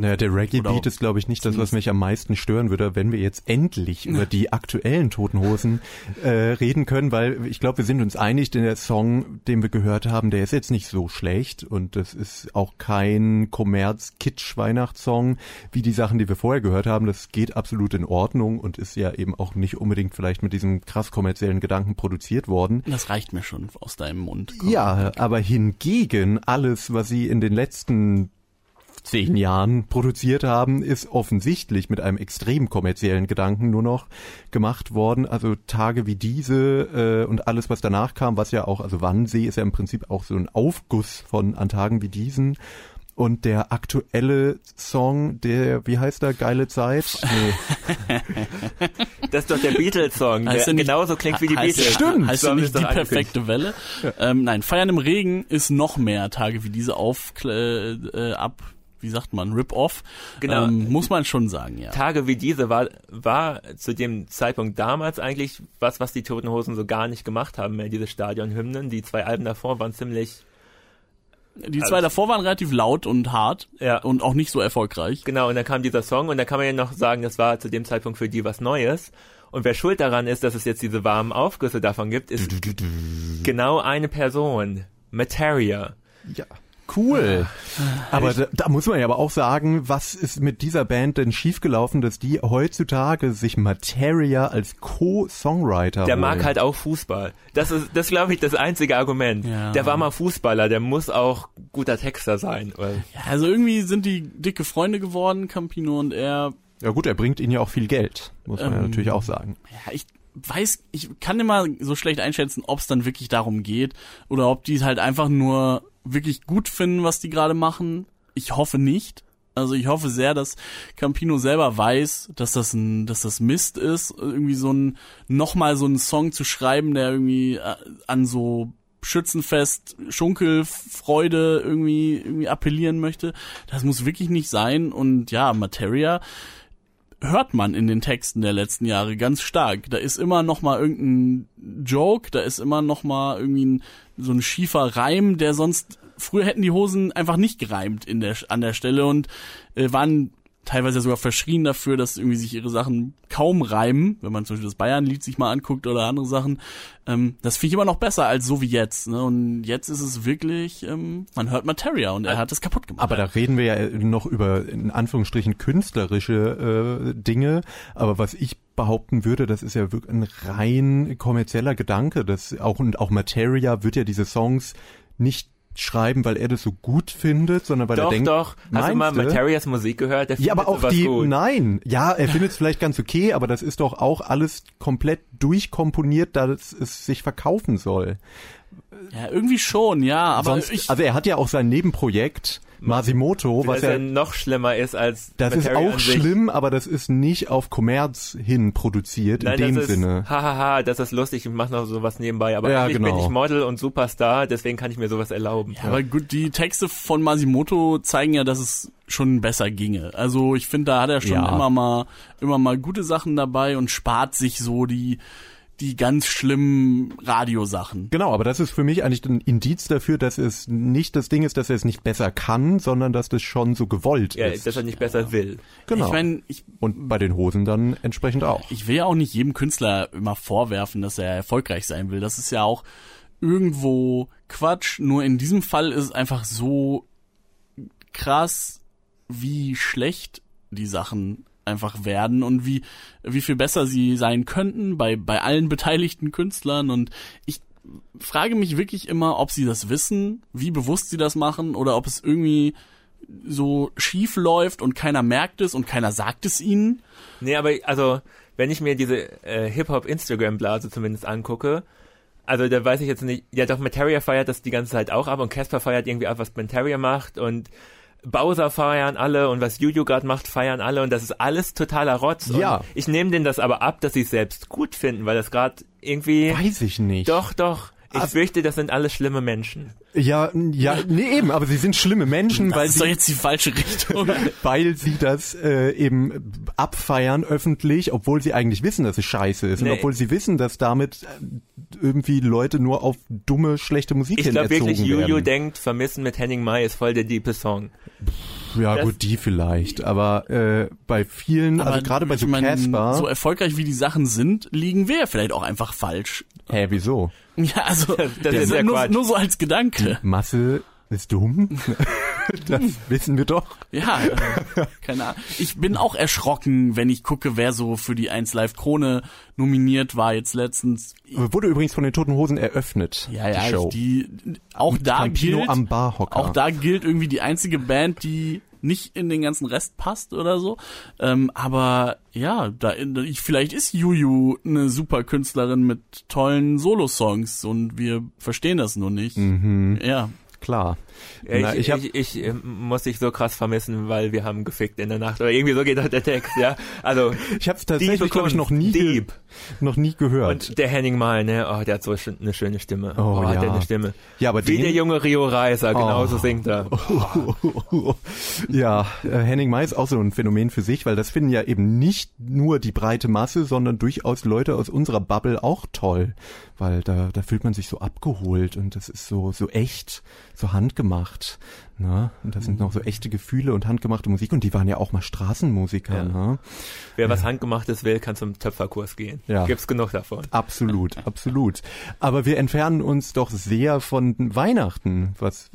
naja, der Reggae-Beat ist, glaube ich, nicht das, was mich am meisten stören würde, wenn wir jetzt endlich über die aktuellen Toten Hosen äh, reden können, weil ich glaube, wir sind uns einig, denn der Song, den wir gehört haben, der ist jetzt nicht so schlecht und das ist auch kein Kommerz-Kitsch-Weihnachtssong wie die Sachen, die wir vorher gehört haben. Das geht absolut in Ordnung und ist ja eben auch nicht unbedingt vielleicht mit diesem krass kommerziellen Gedanken produziert worden. Das reicht mir schon aus deinem Mund. Komm. Ja, aber hingegen alles, was sie in den letzten zehn Jahren produziert haben, ist offensichtlich mit einem extrem kommerziellen Gedanken nur noch gemacht worden. Also Tage wie diese äh, und alles, was danach kam, was ja auch, also Wannsee ist ja im Prinzip auch so ein Aufguss von an Tagen wie diesen. Und der aktuelle Song, der, wie heißt der, Geile Zeit? Nee. das ist doch der Beatles-Song, der genauso klingt wie die heißt, Beatles. Stimmt. Heißt so nicht die perfekte Welle? Ja. Ähm, nein, Feiern im Regen ist noch mehr Tage wie diese auf, äh, äh ab, wie sagt man, Rip-Off. Genau. Ähm, muss man schon sagen, ja. Tage wie diese war, war zu dem Zeitpunkt damals eigentlich was, was die Toten Hosen so gar nicht gemacht haben mehr, diese Stadionhymnen. Die zwei Alben davor waren ziemlich die zwei also, davor waren relativ laut und hart ja. und auch nicht so erfolgreich. Genau, und dann kam dieser Song und da kann man ja noch sagen, das war zu dem Zeitpunkt für die was Neues. Und wer schuld daran ist, dass es jetzt diese warmen Aufgüsse davon gibt, ist genau eine Person. Materia. Ja. Cool. Aber da, da, muss man ja aber auch sagen, was ist mit dieser Band denn schiefgelaufen, dass die heutzutage sich Materia als Co-Songwriter Der holen. mag halt auch Fußball. Das ist, das glaube ich, das einzige Argument. Ja. Der war mal Fußballer, der muss auch guter Texter sein. Ja, also irgendwie sind die dicke Freunde geworden, Campino und er. Ja gut, er bringt ihnen ja auch viel Geld, muss man ähm, ja natürlich auch sagen. Ja, ich weiß, ich kann immer so schlecht einschätzen, ob es dann wirklich darum geht oder ob die halt einfach nur wirklich gut finden, was die gerade machen. Ich hoffe nicht. Also ich hoffe sehr, dass Campino selber weiß, dass das ein, dass das Mist ist, irgendwie so ein, nochmal so einen Song zu schreiben, der irgendwie äh, an so Schützenfest, Schunkelfreude irgendwie, irgendwie appellieren möchte. Das muss wirklich nicht sein. Und ja, Materia hört man in den Texten der letzten Jahre ganz stark. Da ist immer noch mal irgendein Joke, da ist immer noch mal irgendwie ein, so ein schiefer Reim, der sonst früher hätten die Hosen einfach nicht gereimt in der an der Stelle und äh, waren teilweise sogar verschrien dafür, dass irgendwie sich ihre Sachen kaum reimen, wenn man zum Beispiel das Bayern-Lied sich mal anguckt oder andere Sachen. Ähm, das finde ich immer noch besser als so wie jetzt. Ne? Und jetzt ist es wirklich, ähm, man hört Materia und er hat es kaputt gemacht. Aber da reden wir ja noch über in Anführungsstrichen künstlerische äh, Dinge. Aber was ich behaupten würde, das ist ja wirklich ein rein kommerzieller Gedanke. Das auch und auch Materia wird ja diese Songs nicht schreiben, weil er das so gut findet, sondern weil doch, er denkt, doch. Hast du mal Materias Musik gehört? Der ja, aber auch die, gut. nein, ja, er findet es vielleicht ganz okay, aber das ist doch auch alles komplett durchkomponiert, dass es sich verkaufen soll. Ja, irgendwie schon, ja, aber Sonst, ich, also er hat ja auch sein Nebenprojekt Masimoto, was das ja noch schlimmer ist als das ist Materia auch schlimm, aber das ist nicht auf Kommerz hin produziert Nein, in dem das ist, Sinne. Hahaha, das ist lustig, ich mache noch sowas nebenbei, aber Ja, eigentlich bin genau. ich Model und Superstar, deswegen kann ich mir sowas erlauben. Ja, aber gut, die Texte von Masimoto zeigen ja, dass es schon besser ginge. Also ich finde, da hat er schon Ja. immer mal immer mal gute Sachen dabei und spart sich so die die ganz schlimmen Radiosachen. Genau, aber das ist für mich eigentlich ein Indiz dafür, dass es nicht das Ding ist, dass er es nicht besser kann, sondern dass das schon so gewollt Ja, ist. dass er nicht besser will. genau. Ich meine, ich Und bei den Hosen dann entsprechend auch. ich will ja auch nicht jedem Künstler immer vorwerfen, dass er erfolgreich sein will. Das ist ja auch irgendwo Quatsch. Nur in diesem Fall ist es einfach so krass, wie schlecht die Sachen einfach werden und wie, wie viel besser sie sein könnten bei, bei allen beteiligten Künstlern. Und ich frage mich wirklich immer, ob sie das wissen, wie bewusst sie das machen oder ob es irgendwie so schief läuft und keiner merkt es und keiner sagt es ihnen. Nee, aber also, wenn ich mir diese äh, Hip-Hop-Instagram-Blase zumindest angucke, also da weiß ich jetzt nicht, ja doch, Materia feiert das die ganze Zeit auch ab und Casper feiert irgendwie ab, was Materia macht und Bowser feiern alle und was Juju gerade macht, feiern alle und das ist alles totaler Rotz. Ja. Und ich nehme denen das aber ab, dass sie es selbst gut finden, weil das gerade irgendwie... Weiß ich nicht. Doch, doch. Ich Ah. fürchte, das sind alles schlimme Menschen. Ja, ja, nee, eben, aber sie sind schlimme Menschen, Das weil ist doch sie, jetzt die falsche Richtung. weil sie das äh, eben abfeiern öffentlich, obwohl sie eigentlich wissen, dass es scheiße ist Nee. und obwohl sie wissen, dass damit äh, irgendwie Leute nur auf dumme, schlechte Musik Ich hin glaube erzogen wirklich, Juju denkt, Vermissen mit Henning Mai ist voll der diepe Song. Ja, das- gut, die vielleicht, aber äh, bei vielen, also gerade bei so Casper, so erfolgreich wie die Sachen sind, liegen wir ja vielleicht auch einfach falsch. hä, wieso? Ja, also Das ist ja nur, nur so als Gedanke. Masse ist dumm? das wissen wir doch. Ja, äh, keine Ahnung. Ich bin auch erschrocken, wenn ich gucke, wer so für die 1 Live Krone nominiert war jetzt letztens. Wurde übrigens von den Toten Hosen eröffnet, Ja, ja, die Show. die auch da Campino gilt am Barhocker. auch da gilt irgendwie die einzige Band, die nicht in den ganzen Rest passt oder so. Ähm, aber ja, da ich, vielleicht ist Juju eine super Künstlerin mit tollen Solo-Songs und wir verstehen das nur nicht. Mhm, Ja. Klar. Ja, Na, ich, ich hab- ich, ich, äh, muss dich so krass vermissen, weil wir haben gefickt in der Nacht. Oder irgendwie so geht doch der Text, ja. Also, Ich habe tatsächlich, glaube ich, noch nie, Dieb. Noch nie gehört. Und der Henning Mal, ne, oh, der hat so eine schöne Stimme. Oh, hat ja. der eine Stimme. ja, aber Wie den, der junge Rio Reiser, genauso Oh. singt er. ja, äh, Henning May ist auch so ein Phänomen für sich, weil das finden ja eben nicht nur die breite Masse, sondern durchaus Leute aus unserer Bubble auch toll, weil da, da fühlt man sich so abgeholt und das ist so, so echt, so handgemacht. Ne? Und das sind noch so echte Gefühle und handgemachte Musik und die waren ja auch mal Straßenmusiker. Ja. Ne? Wer was Handgemachtes will, kann zum Töpferkurs gehen. Ja. Gibt's genug davon. Absolut, absolut. Aber wir entfernen uns doch sehr von Weihnachten, was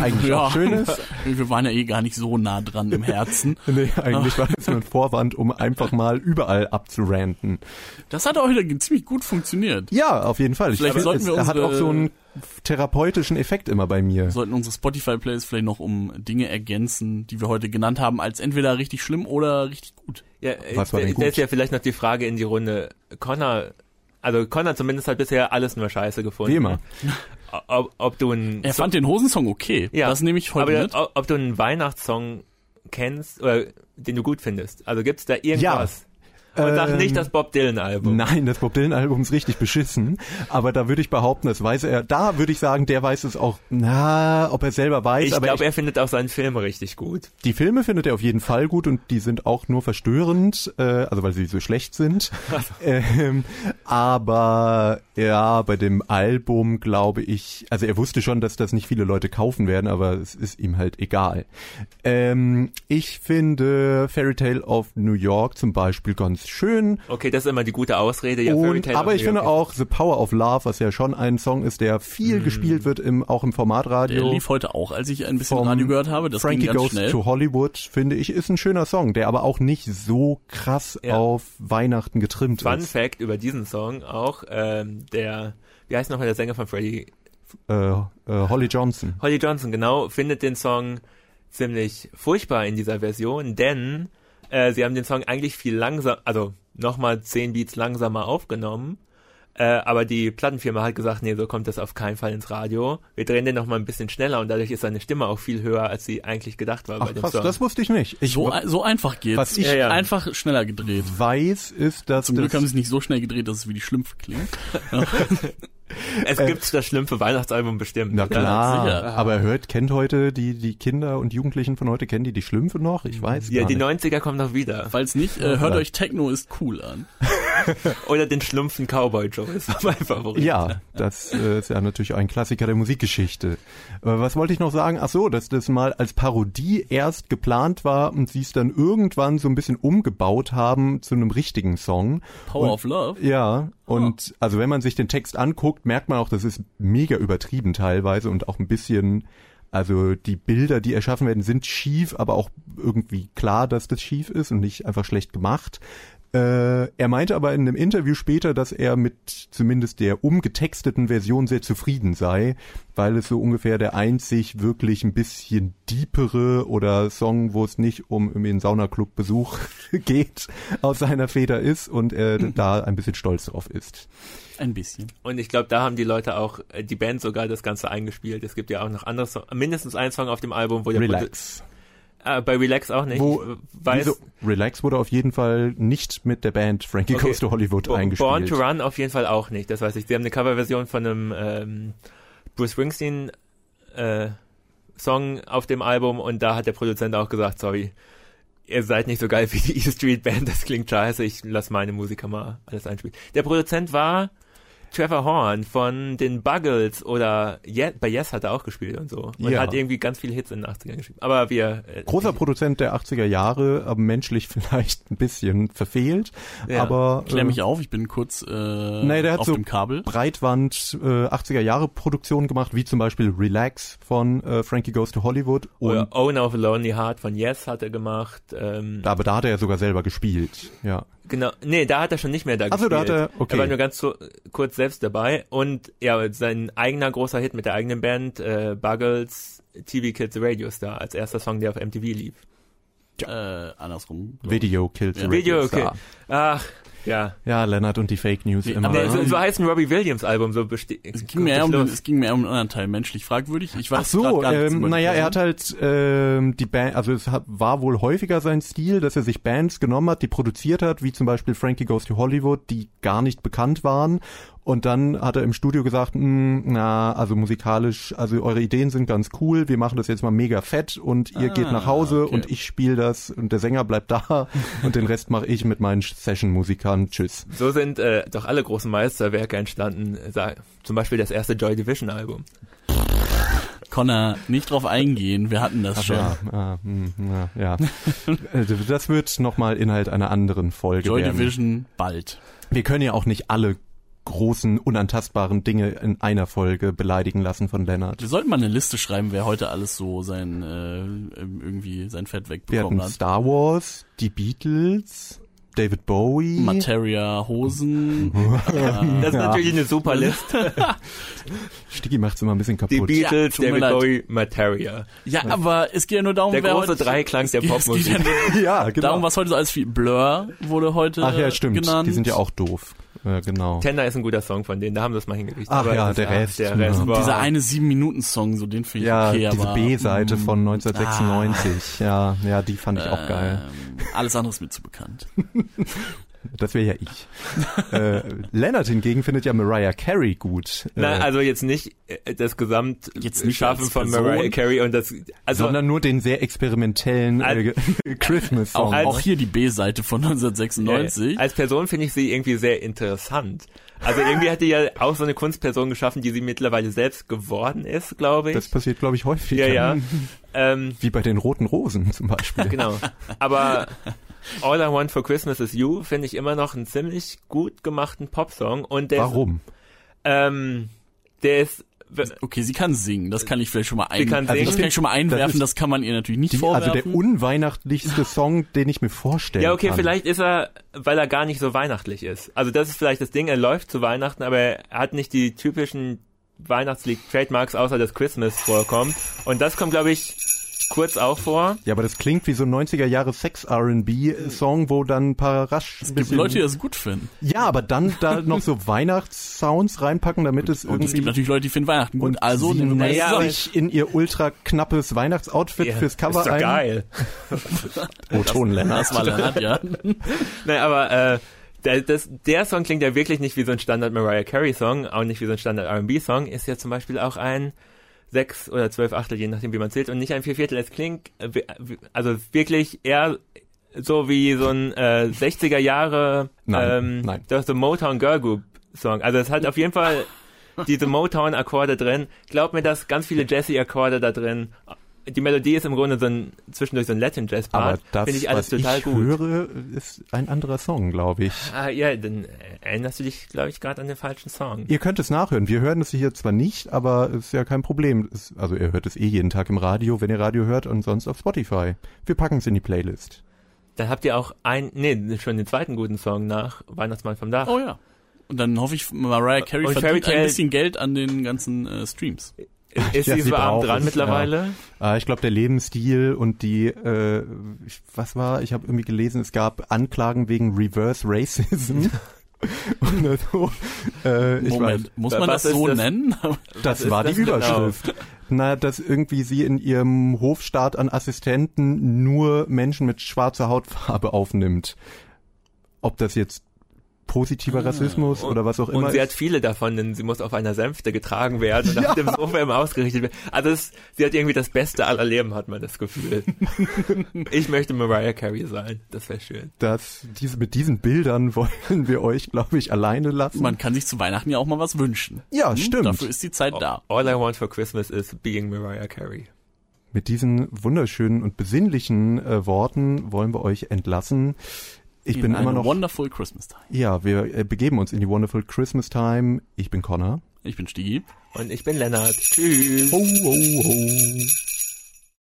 eigentlich auch schön ist. Wir waren ja eh gar nicht so nah dran im Herzen. Nee, eigentlich war das nur ein Vorwand, um einfach mal überall abzuranten. Das hat auch wieder ziemlich gut funktioniert. Ja, auf jeden Fall. Ich Vielleicht finde, sollten es wir hat unsere- auch so einen therapeutischen Effekt immer bei mir. Wir sollten unsere Spotify-Plays vielleicht noch um Dinge ergänzen, die wir heute genannt haben, als entweder richtig schlimm oder richtig gut. Ja, Was war äh, denn da gut? ist ja vielleicht noch die Frage in die Runde. Connor, also Connor zumindest hat bisher alles nur Scheiße gefunden. Wie immer. Ob, ob du ein Er fand den Hosensong okay. Ja, Das nehme ich heute aber mit. ob, ob du einen Weihnachtssong kennst oder den du gut findest. Also gibt's da irgendwas? Und sag Ähm, nicht das Bob Dylan-Album. Nein, das Bob Dylan Album ist richtig beschissen, aber da würde ich behaupten, das weiß er, da würde ich sagen, der weiß es auch, na, ob er selber weiß, Ich glaube, er findet auch seinen Film richtig gut. die Filme findet er auf jeden Fall gut und die sind auch nur verstörend, äh, also weil sie so schlecht sind. ähm, aber ja, bei dem Album glaube ich, also er wusste schon, dass das nicht viele Leute kaufen werden, aber es ist ihm halt egal. Ähm, ich finde Fairy Tale of New York zum Beispiel ganz schön. Okay, das ist immer die gute Ausrede. Ja, Und, aber ich finde York auch The Power of Love, was ja schon ein Song ist, der viel gespielt wird, im, auch im Der Formatradio. lief heute auch, als ich ein bisschen Radio gehört habe. Das Frankie ging ganz Goes schnell. to Hollywood, finde ich, ist ein schöner Song, der aber auch nicht so krass Ja. auf Weihnachten getrimmt Fun ist. Fact über diesen Song auch, ähm, der, wie heißt nochmal der Sänger von Freddie? Äh, äh, Holly Johnson. Holly Johnson, genau, findet den Song ziemlich furchtbar in dieser Version, denn äh, sie haben den Song eigentlich viel langsam, also nochmal 10 Beats langsamer aufgenommen. Äh, aber die Plattenfirma hat gesagt, nee, so kommt das auf keinen Fall ins Radio. Wir drehen den nochmal ein bisschen schneller und dadurch ist seine Stimme auch viel höher, als sie eigentlich gedacht war bei Ach dem krass, Song. das wusste ich nicht. Ich So, so einfach geht's. Was ich- Ja, ja. Einfach schneller gedreht. weiß ist, dass Zum Glück haben sie es nicht so schnell gedreht, dass es wie die Schlümpfe klingt. es gibt das schlimme Weihnachtsalbum bestimmt. na klar, sicher. aber hört, kennt heute die, die Kinder und Jugendlichen von heute, kennen die die Schlümpfe noch? Ich weiß Ja, gar die nicht. 90er kommen noch wieder. Falls nicht, äh, hört euch Techno ist cool an. Oder den schlumpfen Cowboy Joe, das war mein Favorit. Ja, das äh, ist ja natürlich ein Klassiker der Musikgeschichte. Äh, was wollte ich noch sagen? Ach so, dass das mal als Parodie erst geplant war und sie es dann irgendwann so ein bisschen umgebaut haben zu einem richtigen Song. Power Und- of Love. Ja, und also wenn man sich den Text anguckt, merkt man auch, das ist mega übertrieben teilweise und auch ein bisschen, also die Bilder, die erschaffen werden, sind schief, aber auch irgendwie klar, dass das schief ist und nicht einfach schlecht gemacht. Äh, er meinte aber in einem Interview später, dass er mit zumindest der umgetexteten Version sehr zufrieden sei, weil es so ungefähr der einzig wirklich ein bisschen deepere oder Song, wo es nicht um einen Saunaclub-Besuch geht, aus seiner Feder ist und er da ein bisschen stolz drauf ist. Ein bisschen. Und ich glaube, da haben die Leute auch, äh, die Band sogar das Ganze eingespielt. Es gibt ja auch noch andere Songs, mindestens ein Song auf dem Album, wo der Relax. Produ- Ah, bei Relax auch nicht. Wo, weiß, wieso? Relax wurde auf jeden Fall nicht mit der Band Frankie Okay. Goes to Hollywood Bo- eingespielt. Born to Run auf jeden Fall auch nicht, das weiß ich. Sie haben eine Coverversion von einem ähm, Bruce Springsteen äh, Song auf dem Album und da hat der Produzent auch gesagt, sorry, ihr seid nicht so geil wie die E Street Band, das klingt scheiße, ich lass meine Musiker mal alles einspielen. Der Produzent war Trevor Horn von den Buggles oder Ye bei Yes hat er auch gespielt und so. Und Ja. hat irgendwie ganz viele Hits in den 80ern geschrieben. Aber wir... Äh, Großer Produzent der 80er Jahre, aber menschlich vielleicht ein bisschen verfehlt. Ja. Aber Klär äh, mich auf, ich bin kurz äh, Nee, der hat auf so dem Kabel. Breitwand äh, 80er Jahre Produktionen gemacht, wie zum Beispiel Relax von äh, Frankie Goes to Hollywood. Und oder Owner of a Lonely Heart von Yes hat er gemacht. Ähm, da, aber da hat er ja sogar selber gespielt. Ja. Genau, nee, da hat er schon nicht mehr da Ach so, da gespielt. hat er- okay. Er war nur ganz so, kurz selbst dabei und ja, sein eigener großer Hit mit der eigenen Band, äh, Buggles, TV Kids Radio Star, als erster Song, der auf MTV lief. Äh, andersrum. Video Kills Ja. the Video, Radio okay. Star. Ach, ja. Ja, Lennart und die Fake News Nee, immer. aber Nee, so, so heißt ein Robbie Williams Album, so besteht. Es ging, mehr um, es ging mehr um einen anderen Teil menschlich fragwürdig. Ich weiß Ach so, gar ähm, naja, er hat halt ähm, die Band, also es hat, war wohl häufiger sein Stil, dass er sich Bands genommen hat, die produziert hat, wie zum Beispiel Frankie Goes to Hollywood, die gar nicht bekannt waren. Und dann hat er im Studio gesagt, "Hm, na, also musikalisch, also eure Ideen sind ganz cool, wir machen das jetzt mal mega fett und ihr Ah, geht nach Hause okay. und ich spiele das und der Sänger bleibt da und den Rest mache ich mit meinen Session-Musikern. Tschüss. So sind äh, doch alle großen Meisterwerke entstanden, zum Beispiel das erste Joy Division Album. Connor, nicht drauf eingehen, wir hatten das schon. Ja, ah, hm, ja, ja. Äh, das wird nochmal Inhalt einer anderen Folge Joy werden. Division bald. Wir können ja auch nicht alle großen, unantastbaren Dinge in einer Folge beleidigen lassen von Lennart. Wir sollten mal eine Liste schreiben, wer heute alles so sein äh, irgendwie sein Fett Wir wegbekommen hatten hat. Star Wars, die Beatles, David Bowie. Materia Hosen. Das ist Ja. natürlich eine super Liste. Sticky macht's immer ein bisschen Die kaputt. Beatles, tut mir David. Bowie, Materia. Ja, aber es geht ja nur darum, Der wer große heute, Dreiklang der es Popmusik. ja ja, genau. darum, was heute so alles viel Blur wurde heute Ach ja, stimmt. genannt. Die sind ja auch doof. Ja, genau. Tender ist ein guter Song von denen, da haben sie es mal hingekriegt. Ach Aber ja, das- der Rest, Der Rest ja. war, Dieser eine sieben Minuten Song, so den finde ich Ja, okay, diese B-Seite mm, von 1996. Ja, ja, die fand ich auch geil. ähm, alles andere ist mir zu bekannt. Das wäre ja ich. äh, Leonard hingegen findet ja Mariah Carey gut. Nein, äh, also jetzt nicht äh, das Gesamt Jetzt nicht Schaffen als von. Mariah Carey und das also sondern nur den sehr experimentellen äh, Christmas-Song. Auch, auch hier die B-Seite von 1996. Ja, als Person finde ich sie irgendwie sehr interessant. Also irgendwie hat die ja auch so eine Kunstperson geschaffen, die sie mittlerweile selbst geworden ist, glaube ich. Das passiert, glaube ich, häufig. ja, ja. ähm, Wie bei den Roten Rosen zum Beispiel. genau. Aber All I Want for Christmas is You finde ich immer noch einen ziemlich gut gemachten Popsong und der Warum? ähm, der ist Okay, sie kann singen, das kann ich vielleicht schon mal ein, Sie kann also singen. das kann ich schon mal einwerfen, Das das, kann man ihr natürlich nicht Die, vorwerfen. also der unweihnachtlichste Song, den ich mir vorstellen Ja, okay, kann. vielleicht ist er, weil er gar nicht so weihnachtlich ist. Also das ist vielleicht das Ding, er läuft zu Weihnachten, aber er hat nicht die typischen Weihnachtslied-Trademarks, außer das Christmas vorkommt. Und das kommt, glaube ich, kurz auch vor. Ja, aber das klingt wie so ein 90er Jahre Sex-R&B-Song, wo dann ein paar rasch... es gibt Leute, die das gut finden. ja, aber dann da noch so Weihnachtssounds reinpacken, damit es Und es irgendwie... gibt natürlich Leute, die finden Weihnachten gut. und also sie nehmen zusammen. sich in ihr ultra knappes Weihnachtsoutfit fürs Cover ist doch ein. geil. Oh, Ton Lennart. Das war Lennart, ja. Nein, aber äh, der, das, der Song klingt ja wirklich nicht wie so ein Standard Mariah Carey Song, auch nicht wie so ein Standard R&B Song, ist ja zum Beispiel auch ein sechs oder zwölf Achtel, je nachdem wie man zählt, und nicht ein Vierviertel. Es klingt äh, also wirklich eher so wie so ein äh, 60er Jahre Nein, ähm, nein. das ist so Motown Girl Group Song. Also es hat auf jeden Fall diese Motown Akkorde drin. Glaub mir, dass ganz viele Jazzy Akkorde da drin. Die Melodie ist im Grunde so ein zwischendurch so ein Latin Jazz Aber Part. das, Finde ich alles was total ich gut. höre, ist ein anderer Song, glaube ich. Ah, ja, dann erinnerst du dich, glaube ich, gerade an den falschen Song. Ihr könnt es nachhören. Wir hören es hier zwar nicht, aber ist ja kein Problem. Es, also ihr hört es eh jeden Tag im Radio, wenn ihr Radio hört und sonst auf Spotify. Wir packen es in die Playlist. Dann habt ihr auch ein, nee, schon den zweiten guten Song nach Weihnachtsmann vom Dach. Oh ja. Und dann hoffe ich, Mariah Carey Und verdient Fairy ein bisschen Geld an den ganzen äh, Streams. Ist Ja, sie braucht dran es, mittlerweile? Äh, ich glaube, der Lebensstil und die, äh, ich- was war, ich habe irgendwie gelesen, es gab Anklagen wegen Reverse Racism. und so, äh, ich Moment, weiß, muss man was das ist so das? nennen? das ist war das die genau? Überschrift. Na, dass irgendwie sie in ihrem Hofstaat an Assistenten nur Menschen mit schwarzer Hautfarbe aufnimmt. Ob das jetzt positiver Rassismus oder was auch immer Und sie hat ist. viele davon, denn sie muss auf einer Sänfte getragen werden und auf dem Sofa immer ausgerichtet werden. Also es, sie hat irgendwie das Beste aller Leben, hat man das Gefühl. ich möchte Mariah Carey sein. Das wäre schön. dass diese, mit diesen Bildern wollen wir euch, glaube ich, alleine lassen. Man kann sich zu Weihnachten ja auch mal was wünschen. ja, Hm? stimmt. Dafür ist die Zeit da. All I want for Christmas is being Mariah Carey. Mit diesen wunderschönen und besinnlichen äh, Worten wollen wir euch entlassen. Ich In bin eine immer noch. Wonderful Christmas Time. ja, wir äh, begeben uns in die Wonderful Christmas Time. Ich bin Connor. Ich bin Stigi. Und ich bin Lennart. Tschüss. Ho, ho, ho.